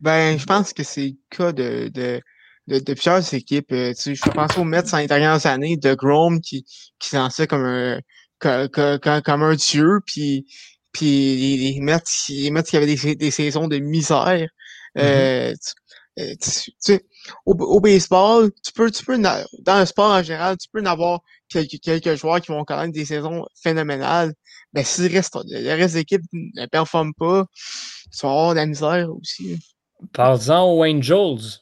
Ben, je pense que c'est le cas de, plusieurs équipes. Euh, je pense aux Mets les dernières années, de Grom qui, qui se comme un, comme un dieu, puis puis les, Mets, les Mets qui avaient des, des saisons de misère. Mm-hmm. euh, tu, sais, au, au, baseball, tu peux, tu peux, dans le sport en général, tu peux en avoir quelques, quelques joueurs qui vont connaître des saisons phénoménales. Mais si le reste, le reste de l'équipe ne performe pas, tu vas avoir de la misère aussi. Parlons aux Angels.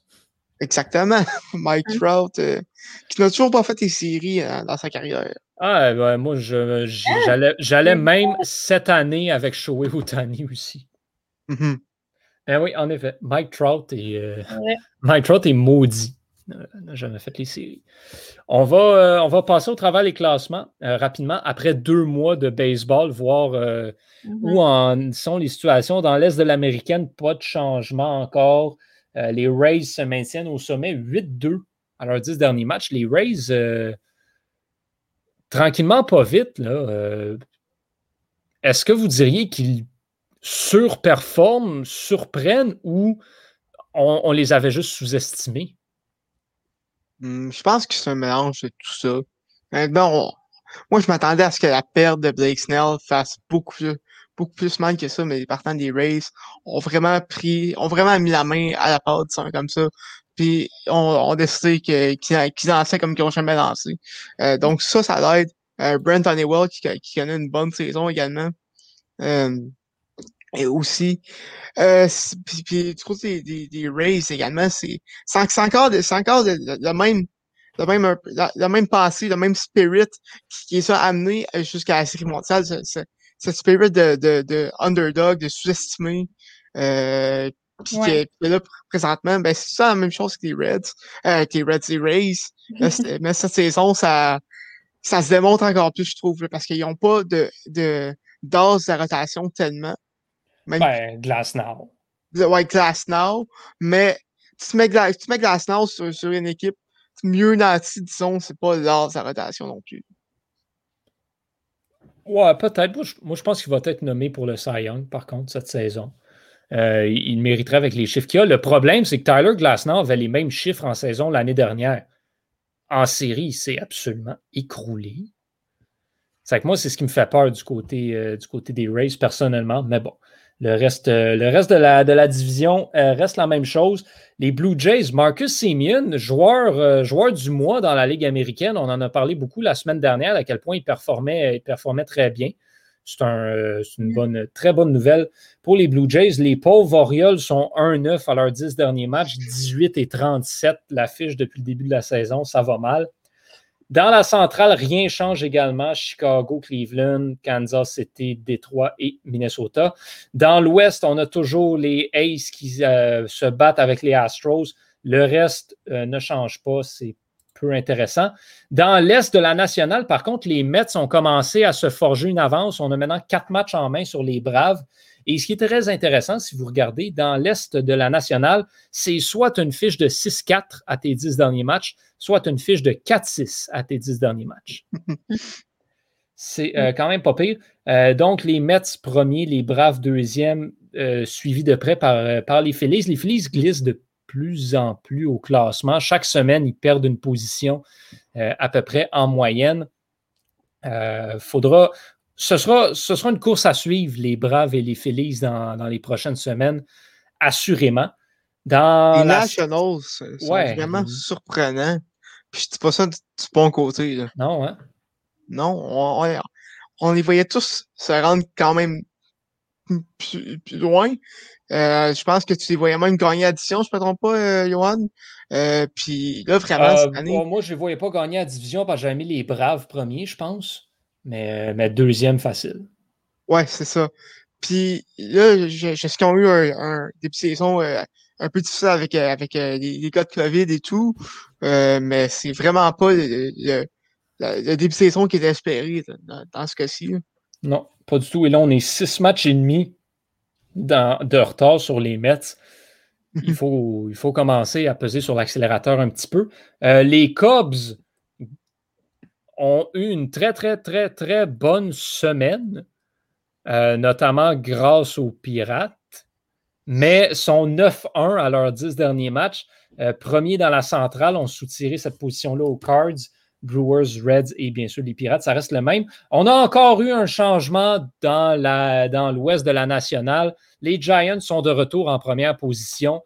Exactement. (laughs) Mike mm. Trout, euh, qui n'a toujours pas fait des séries euh, dans sa carrière. Ah, ben, moi, ah! j'allais même cette année avec Shohei Otani aussi. Mm-hmm. Ben oui, en effet, Mike Trout est, euh, (laughs) Mike Trout est maudit. n'a jamais fait les séries. On va, euh, on va passer au travers des classements euh, rapidement après deux mois de baseball, voir mm-hmm. où en sont les situations. Dans l'Est de l'Américaine, pas de changement encore. Les Rays se maintiennent au sommet 8-2 à leurs dix derniers matchs. Les Rays tranquillement, pas vite, euh, est-ce que vous diriez qu'ils surperforment, surprennent ou on, les avait juste sous-estimés? Hmm, je pense que c'est un mélange de tout ça. moi, je m'attendais à ce que la perte de Blake Snell fasse beaucoup beaucoup plus mal que ça, mais les partants des Rays ont vraiment pris, ont vraiment mis la main à la pâte, comme ça. Puis on, on décidé qu'ils qu lançaient comme qu'ils n'ont jamais lancé. Euh, donc ça, ça l'aide. Euh, Brent Honeywell qui, qui connaît une bonne saison également. Euh, et aussi, euh, puis, puis du côté des, des, Rays également, c'est encore, encore le, le, même le même, le, même passé, le même spirit qui, est ça amené jusqu'à la série mondiale, spirit de, de, de underdog, de sous-estimé, euh, puis ouais. que, là, présentement, ben, c'est ça la même chose que les Reds, euh, que les Reds et Rays. (laughs) mais cette saison, ça, ça se démontre encore plus, je trouve, parce qu'ils n'ont pas de, de d'as de rotation tellement. Même, ben, Glass Now. Ouais, Glass Now. Mais tu mets, tu mets Glass Now sur, sur une équipe mieux nantie, disons, c'est pas l'as de rotation non plus. Ouais, peut-être. Moi, je, pense qu'il va être nommé pour le Cy Young, par contre, cette saison. Euh, il mériterait avec les chiffres qu'il a. Le problème, c'est que Tyler Glassnow avait les mêmes chiffres en saison l'année dernière. En série, il s'est absolument écroulé. C'est que moi, c'est ce qui me fait peur du côté, euh, du côté des Rays personnellement. Mais bon, le reste, euh, le reste de, la, division reste la même chose. Les Blue Jays, Marcus Simeon, joueur, joueur du mois dans la Ligue américaine, on en a parlé beaucoup la semaine dernière, à quel point il performait, il performait très bien. C'est un, une bonne, très bonne nouvelle pour les Blue Jays. Les pauvres Orioles sont 1-9 à leurs 10 derniers matchs, 18 et 37 l'affiche depuis le début de la saison. Ça va mal. Dans la centrale, rien change également. Chicago, Cleveland, Kansas City, Détroit et Minnesota. Dans l'Ouest, on a toujours les Aces qui euh, se battent avec les Astros. Le reste euh, ne change pas. C'est peu intéressant. Dans l'Est de la nationale, par contre, les Mets ont commencé à se forger une avance. On a maintenant quatre matchs en main sur les Braves. Et ce qui est très intéressant, si vous regardez, dans l'Est de la nationale, c'est soit une fiche de 6-4 à tes 10 derniers matchs, soit une fiche de 4-6 à tes 10 derniers matchs. (laughs) C'est euh, quand même pas pire. Euh, donc, les Mets premiers, les Braves deuxième, euh, suivis de près par, par les Phillies. Les Phillies glissent de plus en plus au classement. Chaque semaine, ils perdent une position à peu près en moyenne. Euh, faudra, ce, sera, ce sera une course à suivre, les Braves et les Phillies, dans, les prochaines semaines, assurément. Dans les Nationals sont vraiment surprenants. Puis je dis pas ça du bon côté. Non, hein? Non, on, les voyait tous se rendre quand même plus loin. Euh, je pense que tu les voyais même gagner addition, je ne me trompe pas, euh, Johan. Euh, puis là, vraiment, cette année. moi, je ne les voyais pas gagner à division parce que j'avais mis les braves premiers, je pense. Mais, mais deuxième facile. Ouais, c'est ça. Puis là, sais qu'ils ont eu un, un début de saison un peu difficile avec, avec les, les, cas de COVID et tout. mais c'est vraiment pas le, le, début de saison qui est espéré dans, dans ce cas-ci. Non, pas du tout. Et là, on est six matchs et demi de retard sur les Mets. Il (laughs) faut, il faut commencer à peser sur l'accélérateur un petit peu. Euh, les Cubs ont eu une très, très, très, très bonne semaine, euh, notamment grâce aux Pirates, mais sont 9-1 à leurs 10 derniers matchs. Euh, premier dans la centrale, ont soutiré cette position-là aux Cards. Brewers, Reds et bien sûr les Pirates, ça reste le même. On a encore eu un changement dans, l'ouest de la nationale. Les Giants sont de retour en première position.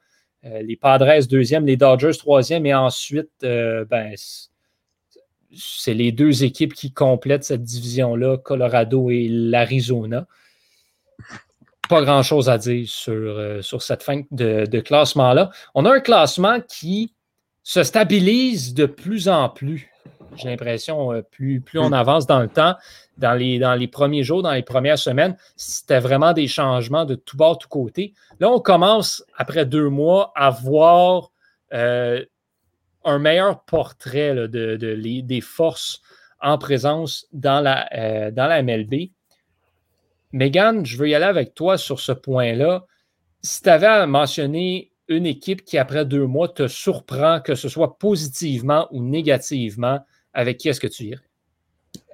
Euh, les Padres deuxième, les Dodgers troisième et ensuite, ben, c'est les deux équipes qui complètent cette division-là, Colorado et l'Arizona. Pas grand-chose à dire sur, euh, sur cette fin de, de classement-là. On a un classement qui se stabilise de plus en plus j'ai l'impression, euh, plus, plus on avance dans le temps, dans les, dans les premiers jours, dans les premières semaines, c'était vraiment des changements de tout bord, tout côté. Là, on commence, après deux mois, à voir euh, un meilleur portrait de, des forces en présence dans la, euh, MLB. Megan, je veux y aller avec toi sur ce point-là. Si tu avais à mentionner une équipe qui, après deux mois, te surprend, que ce soit positivement ou négativement, avec qui est-ce que tu irais?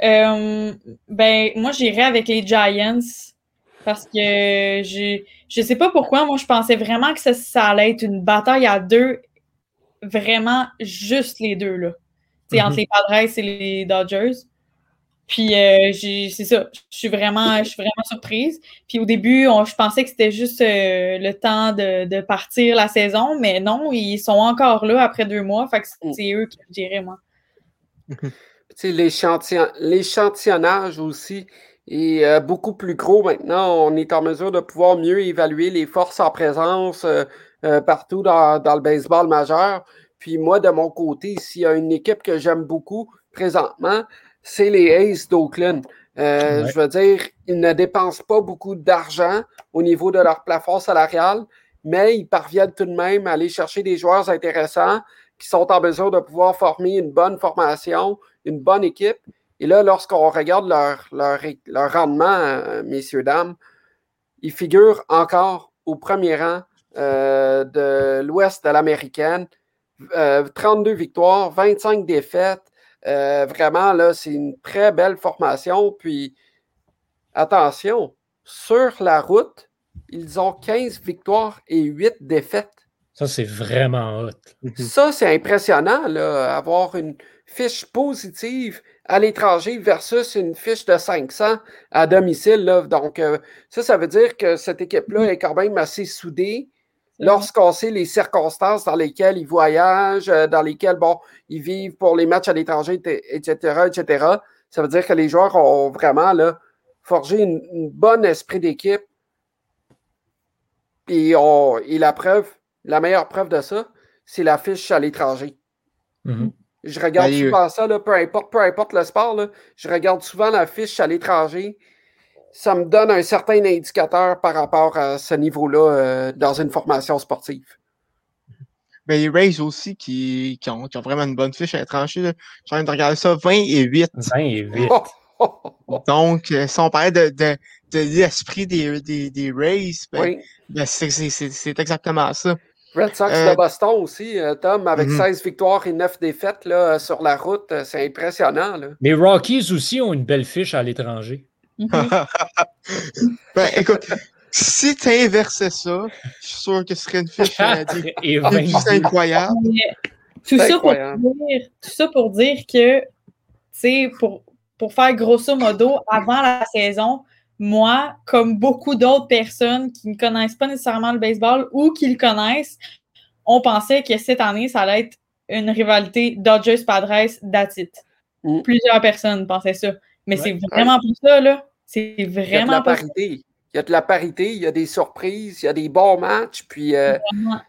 Euh, ben, moi, j'irais avec les Giants parce que je je sais pas pourquoi. Moi, je pensais vraiment que ça allait être une bataille à deux, vraiment juste les deux, là. Mm entre les Padres et les Dodgers. Puis euh, c'est ça, je suis vraiment, je suis vraiment surprise. Puis au début, je pensais que c'était juste euh, le temps de, de, partir la saison, mais non, ils sont encore là après deux mois. Fait que mm. c'est eux qui me diraient, moi. L'échantillonnage aussi est euh, beaucoup plus gros maintenant. On est en mesure de pouvoir mieux évaluer les forces en présence euh, euh, partout dans, le baseball majeur. Puis moi, de mon côté, s'il y a une équipe que j'aime beaucoup présentement, c'est les Aces d'Oakland. Je veux dire, ils ne dépensent pas beaucoup d'argent au niveau de leur plafond salarial, mais ils parviennent tout de même à aller chercher des joueurs intéressants qui sont en mesure de pouvoir former une bonne formation, une bonne équipe. Et là, lorsqu'on regarde leur, leur, rendement, messieurs, dames, ils figurent encore au premier rang de l'Ouest de l'américaine. 32 victoires, 25 défaites. vraiment, là, c'est une très belle formation. Puis, attention, sur la route, ils ont 15 victoires et 8 défaites. Ça, c'est vraiment hot. Mhm. Ça, c'est impressionnant, là, avoir une fiche positive à l'étranger versus une fiche de 500 à domicile. Là. Donc, euh, ça, ça veut dire que cette équipe-là est quand même assez soudée lorsqu'on sait les circonstances dans lesquelles ils voyagent, euh, dans lesquelles, bon, ils vivent pour les matchs à l'étranger, etc., etc. Ça veut dire que les joueurs ont vraiment là, forgé un bon esprit d'équipe et, la preuve, la meilleure preuve de ça, c'est la fiche à l'étranger. Mm-hmm. Je regarde souvent ça, peu, importe, peu importe le sport, je regarde souvent la fiche à l'étranger. Ça me donne un certain indicateur par rapport à ce niveau-là euh, dans une formation sportive. Ben, les Rays aussi qui, ont, vraiment une bonne fiche à l'étranger. J'ai envie de regarder ça 20 et 8. 20 et 8. Donc, euh, si on parlait de, de, l'esprit des, des, des Rays, ben, ben c'est exactement ça. Red Sox euh, de Boston aussi, Tom, avec 16 mhm. victoires et 9 défaites là, sur la route, c'est impressionnant. Là. Les Rockies aussi ont une belle fiche à l'étranger. Mhm. (laughs) ben, écoute, si tu inversais ça, je suis sûr que ce serait une fiche (laughs) incroyable. Tout ça, pour dire, tout ça pour dire que, tu sais, pour, pour faire grosso modo, avant la saison, moi, comme beaucoup d'autres personnes qui ne connaissent pas nécessairement le baseball ou qui le connaissent, on pensait que cette année, ça allait être une rivalité Dodgers-Padres d'Atit. Mm. Plusieurs personnes pensaient ça. Mais c'est vraiment pas ça, là. C'est vraiment pas parité. Il y a de la parité, il y a des surprises, il y a des bons matchs. Puis, euh,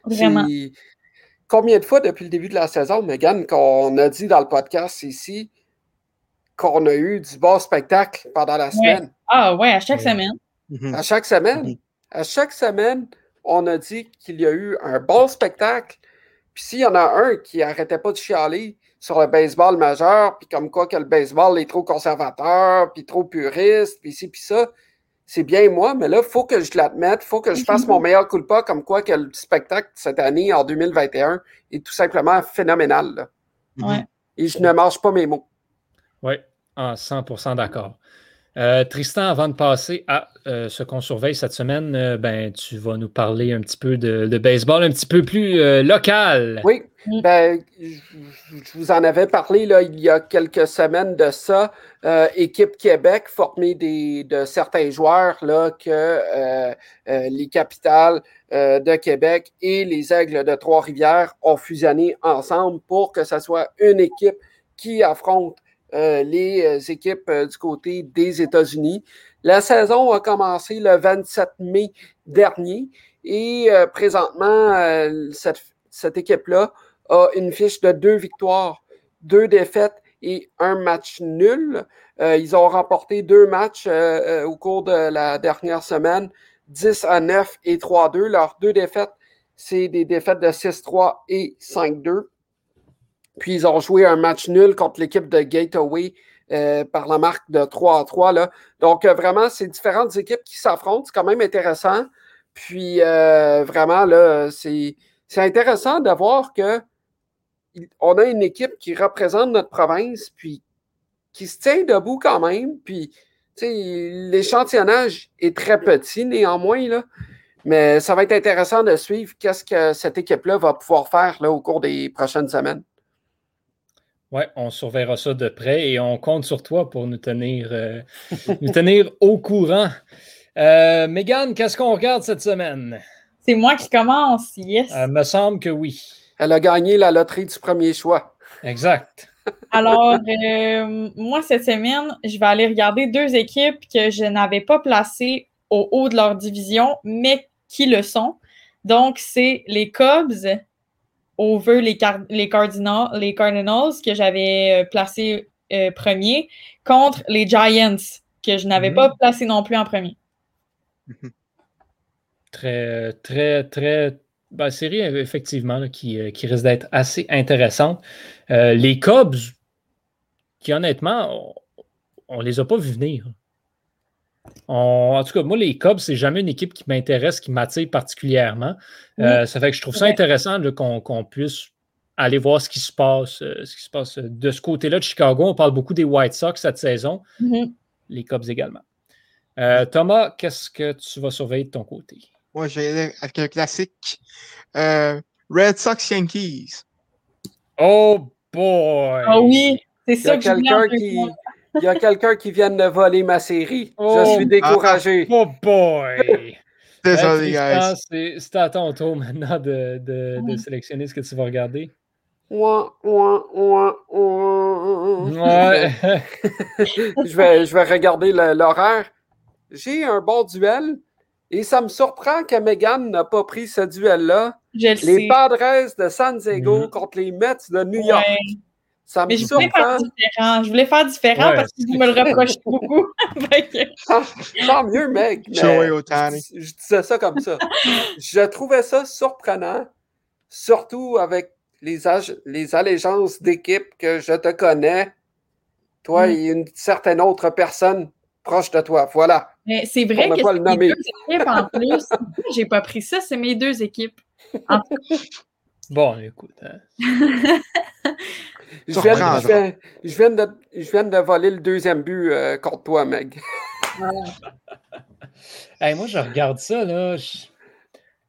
vraiment, combien de fois depuis le début de la saison, Megan, qu'on a dit dans le podcast ici, qu'on a eu du bon spectacle pendant la semaine? Ah ouais, à chaque semaine. Mhm. À chaque semaine? Mhm. À chaque semaine, on a dit qu'il y a eu un bon spectacle. Puis s'il y en a un qui n'arrêtait pas de chialer sur le baseball majeur, puis comme quoi que le baseball est trop conservateur, puis trop puriste, puis ci, puis ça, c'est bien moi, mais là, il faut que je l'admette, il faut que je fasse mon meilleur coup de pas, comme quoi que le spectacle cette année, en 2021, est tout simplement phénoménal. Et je ne mange pas mes mots. Oui, ah, 100% d'accord. Euh, Tristan, avant de passer à euh, ce qu'on surveille cette semaine, euh, ben, tu vas nous parler un petit peu de, baseball, un petit peu plus local. Oui, ben, je vous en avais parlé là, il y a quelques semaines de ça. Équipe Québec formée des, de certains joueurs là, que les capitales de Québec et les Aigles de Trois-Rivières ont fusionné ensemble pour que ce soit une équipe qui affronte euh, les euh, équipes euh, du côté des États-Unis. La saison a commencé le 27 mai dernier et présentement, cette, équipe-là a une fiche de deux victoires, deux défaites et un match nul. ils ont remporté deux matchs au cours de la dernière semaine, 10 à 9 et 3-2. Leurs deux défaites, c'est des défaites de 6-3 et 5-2. Puis ils ont joué un match nul contre l'équipe de Gateway euh, par la marque de 3 à 3. Là. Donc, euh, vraiment, c'est différentes équipes qui s'affrontent. C'est quand même intéressant. Puis, euh, vraiment, là, c'est, intéressant de voir que on a une équipe qui représente notre province, puis qui se tient debout quand même. Puis, l'échantillonnage est très petit néanmoins, là. Mais ça va être intéressant de suivre qu'est-ce que cette équipe-là va pouvoir faire là, au cours des prochaines semaines. Oui, on surveillera ça de près et on compte sur toi pour nous tenir, euh, (laughs) nous tenir au courant. Euh, Megan, qu'est-ce qu'on regarde cette semaine? C'est moi qui commence, yes. Euh, me semble que oui. Elle a gagné la loterie du premier choix. Exact. Alors, euh, moi, cette semaine, je vais aller regarder deux équipes que je n'avais pas placées au haut de leur division, mais qui le sont. Donc, c'est les Cubs over les, les, Cardinals, les Cardinals que j'avais euh, placé euh, premier contre les Giants que je n'avais pas mhm. placé non plus en premier. Très, très, très. Ben, série, effectivement, qui, euh, qui, risque d'être assez intéressante. les Cubs, qui honnêtement on les a pas vus venir. en tout cas, moi, les Cubs, c'est jamais une équipe qui m'intéresse, qui m'attire particulièrement. Euh, ça fait que je trouve ça intéressant qu'on puisse aller voir ce qui se passe, euh, ce qui se passe de ce côté-là de Chicago. On parle beaucoup des White Sox cette saison, Mhm. les Cubs également. Euh, Thomas, qu'est-ce que tu vas surveiller de ton côté? Moi, je vais aller avec un classique. Euh, Red Sox Yankees. Oh boy! Ah oui, c'est Il y ça a que quelqu'un qui, il y a quelqu'un qui vient de voler ma série. Oh, Je suis découragé. Oh boy! (laughs) Désolé, guys. C'est- C'est à ton tour maintenant de, de- de sélectionner ce que tu vas regarder. Ouin, ouin, ouin. Ouais. (laughs) je, vais, je vais regarder l'horaire. J'ai un bon duel et ça me surprend que Megan n'a pas pris ce duel-là. Je le Les sais. Padres de San Diego Mhm. contre les Mets de New York. Ouais. Ça me Mais je voulais faire surprend. différent. Je voulais faire différent Ouais. parce que vous me le reprochez (laughs) beaucoup. (laughs) Que- Tant mieux, Meg. mais Joey Ohtani. Je, je disais ça comme ça. je trouvais ça surprenant, surtout avec les, âges- les allégeances d'équipe que je te connais. Toi Mm. et une certaine autre personne proche de toi. Voilà. Mais c'est vrai que pas c'est mes deux équipes en plus. (laughs) J'ai pas pris ça, c'est mes deux équipes. En Bon, écoute. hein. Je viens, Surprendre. je viens- je viens de, je viens de voler le deuxième but euh, contre toi, Meg. (laughs) Hey, moi, je regarde ça, là. je-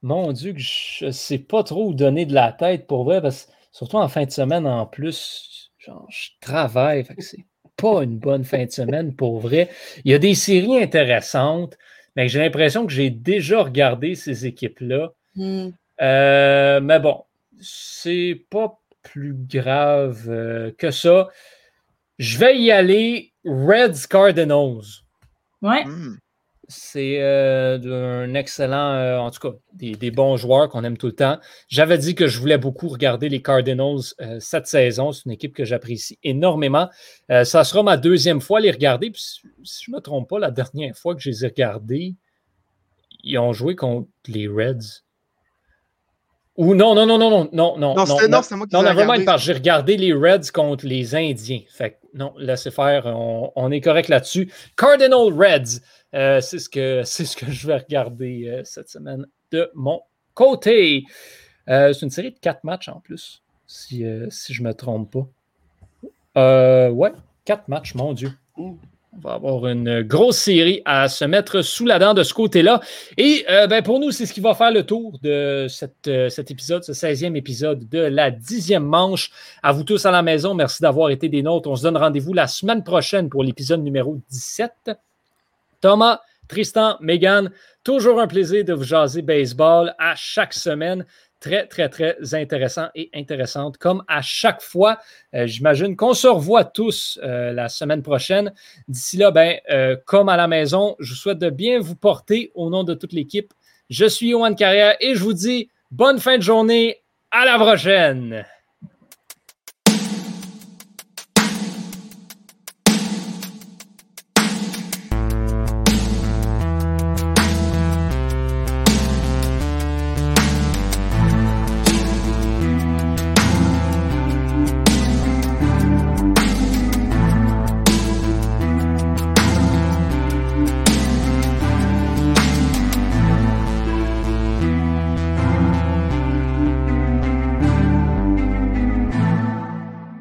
Mon Dieu, que je sais pas trop où donner de la tête pour vrai, parce que surtout en fin de semaine en plus, genre, je travaille, fait que c'est pas une bonne fin de semaine pour vrai. Il y a des séries intéressantes, mais j'ai l'impression que j'ai déjà regardé ces équipes-là. hmm. Euh, mais bon, c'est pas plus grave euh, que ça. Je vais y aller Reds Cardinals. ouais. Hmm. C'est euh, un excellent, euh, en tout cas, des, des bons joueurs qu'on aime tout le temps. J'avais dit que je voulais beaucoup regarder les Cardinals euh, cette saison. C'est une équipe que j'apprécie énormément. Euh, ça sera ma deuxième fois à les regarder. Puis, si si je ne me trompe pas, la dernière fois que je les ai regardés, ils ont joué contre les Reds. Ou non, non, non, non, non, non, non. Non, non, c'était moi qui Non, regardés. parce que j'ai regardé les Reds contre les Indiens. Fait que non, laissez faire, on, on est correct là-dessus. Cardinal Reds, euh, c'est ce, que, (laughs) c'est ce que je vais regarder euh, cette semaine de mon côté. Euh, c'est une série de quatre matchs en plus, si, si je ne me trompe pas. Ouais, quatre matchs, mon Dieu. On va avoir une grosse série à se mettre sous la dent de ce côté-là. Et ben, pour nous, c'est ce qui va faire le tour de cette, cet épisode, ce 16e épisode de la dixième manche. À vous tous à la maison, merci d'avoir été des nôtres. On se donne rendez-vous la semaine prochaine pour l'épisode numéro 17. Thomas, Tristan, Megan, toujours un plaisir de vous jaser baseball à chaque semaine. Très, très, très intéressant et intéressante, comme à chaque fois. Euh, J'imagine qu'on se revoit tous euh, la semaine prochaine. D'ici là, ben, euh, comme à la maison, je vous souhaite de bien vous porter au nom de toute l'équipe. Je suis Yohan Carrière et je vous dis bonne fin de journée. À la prochaine!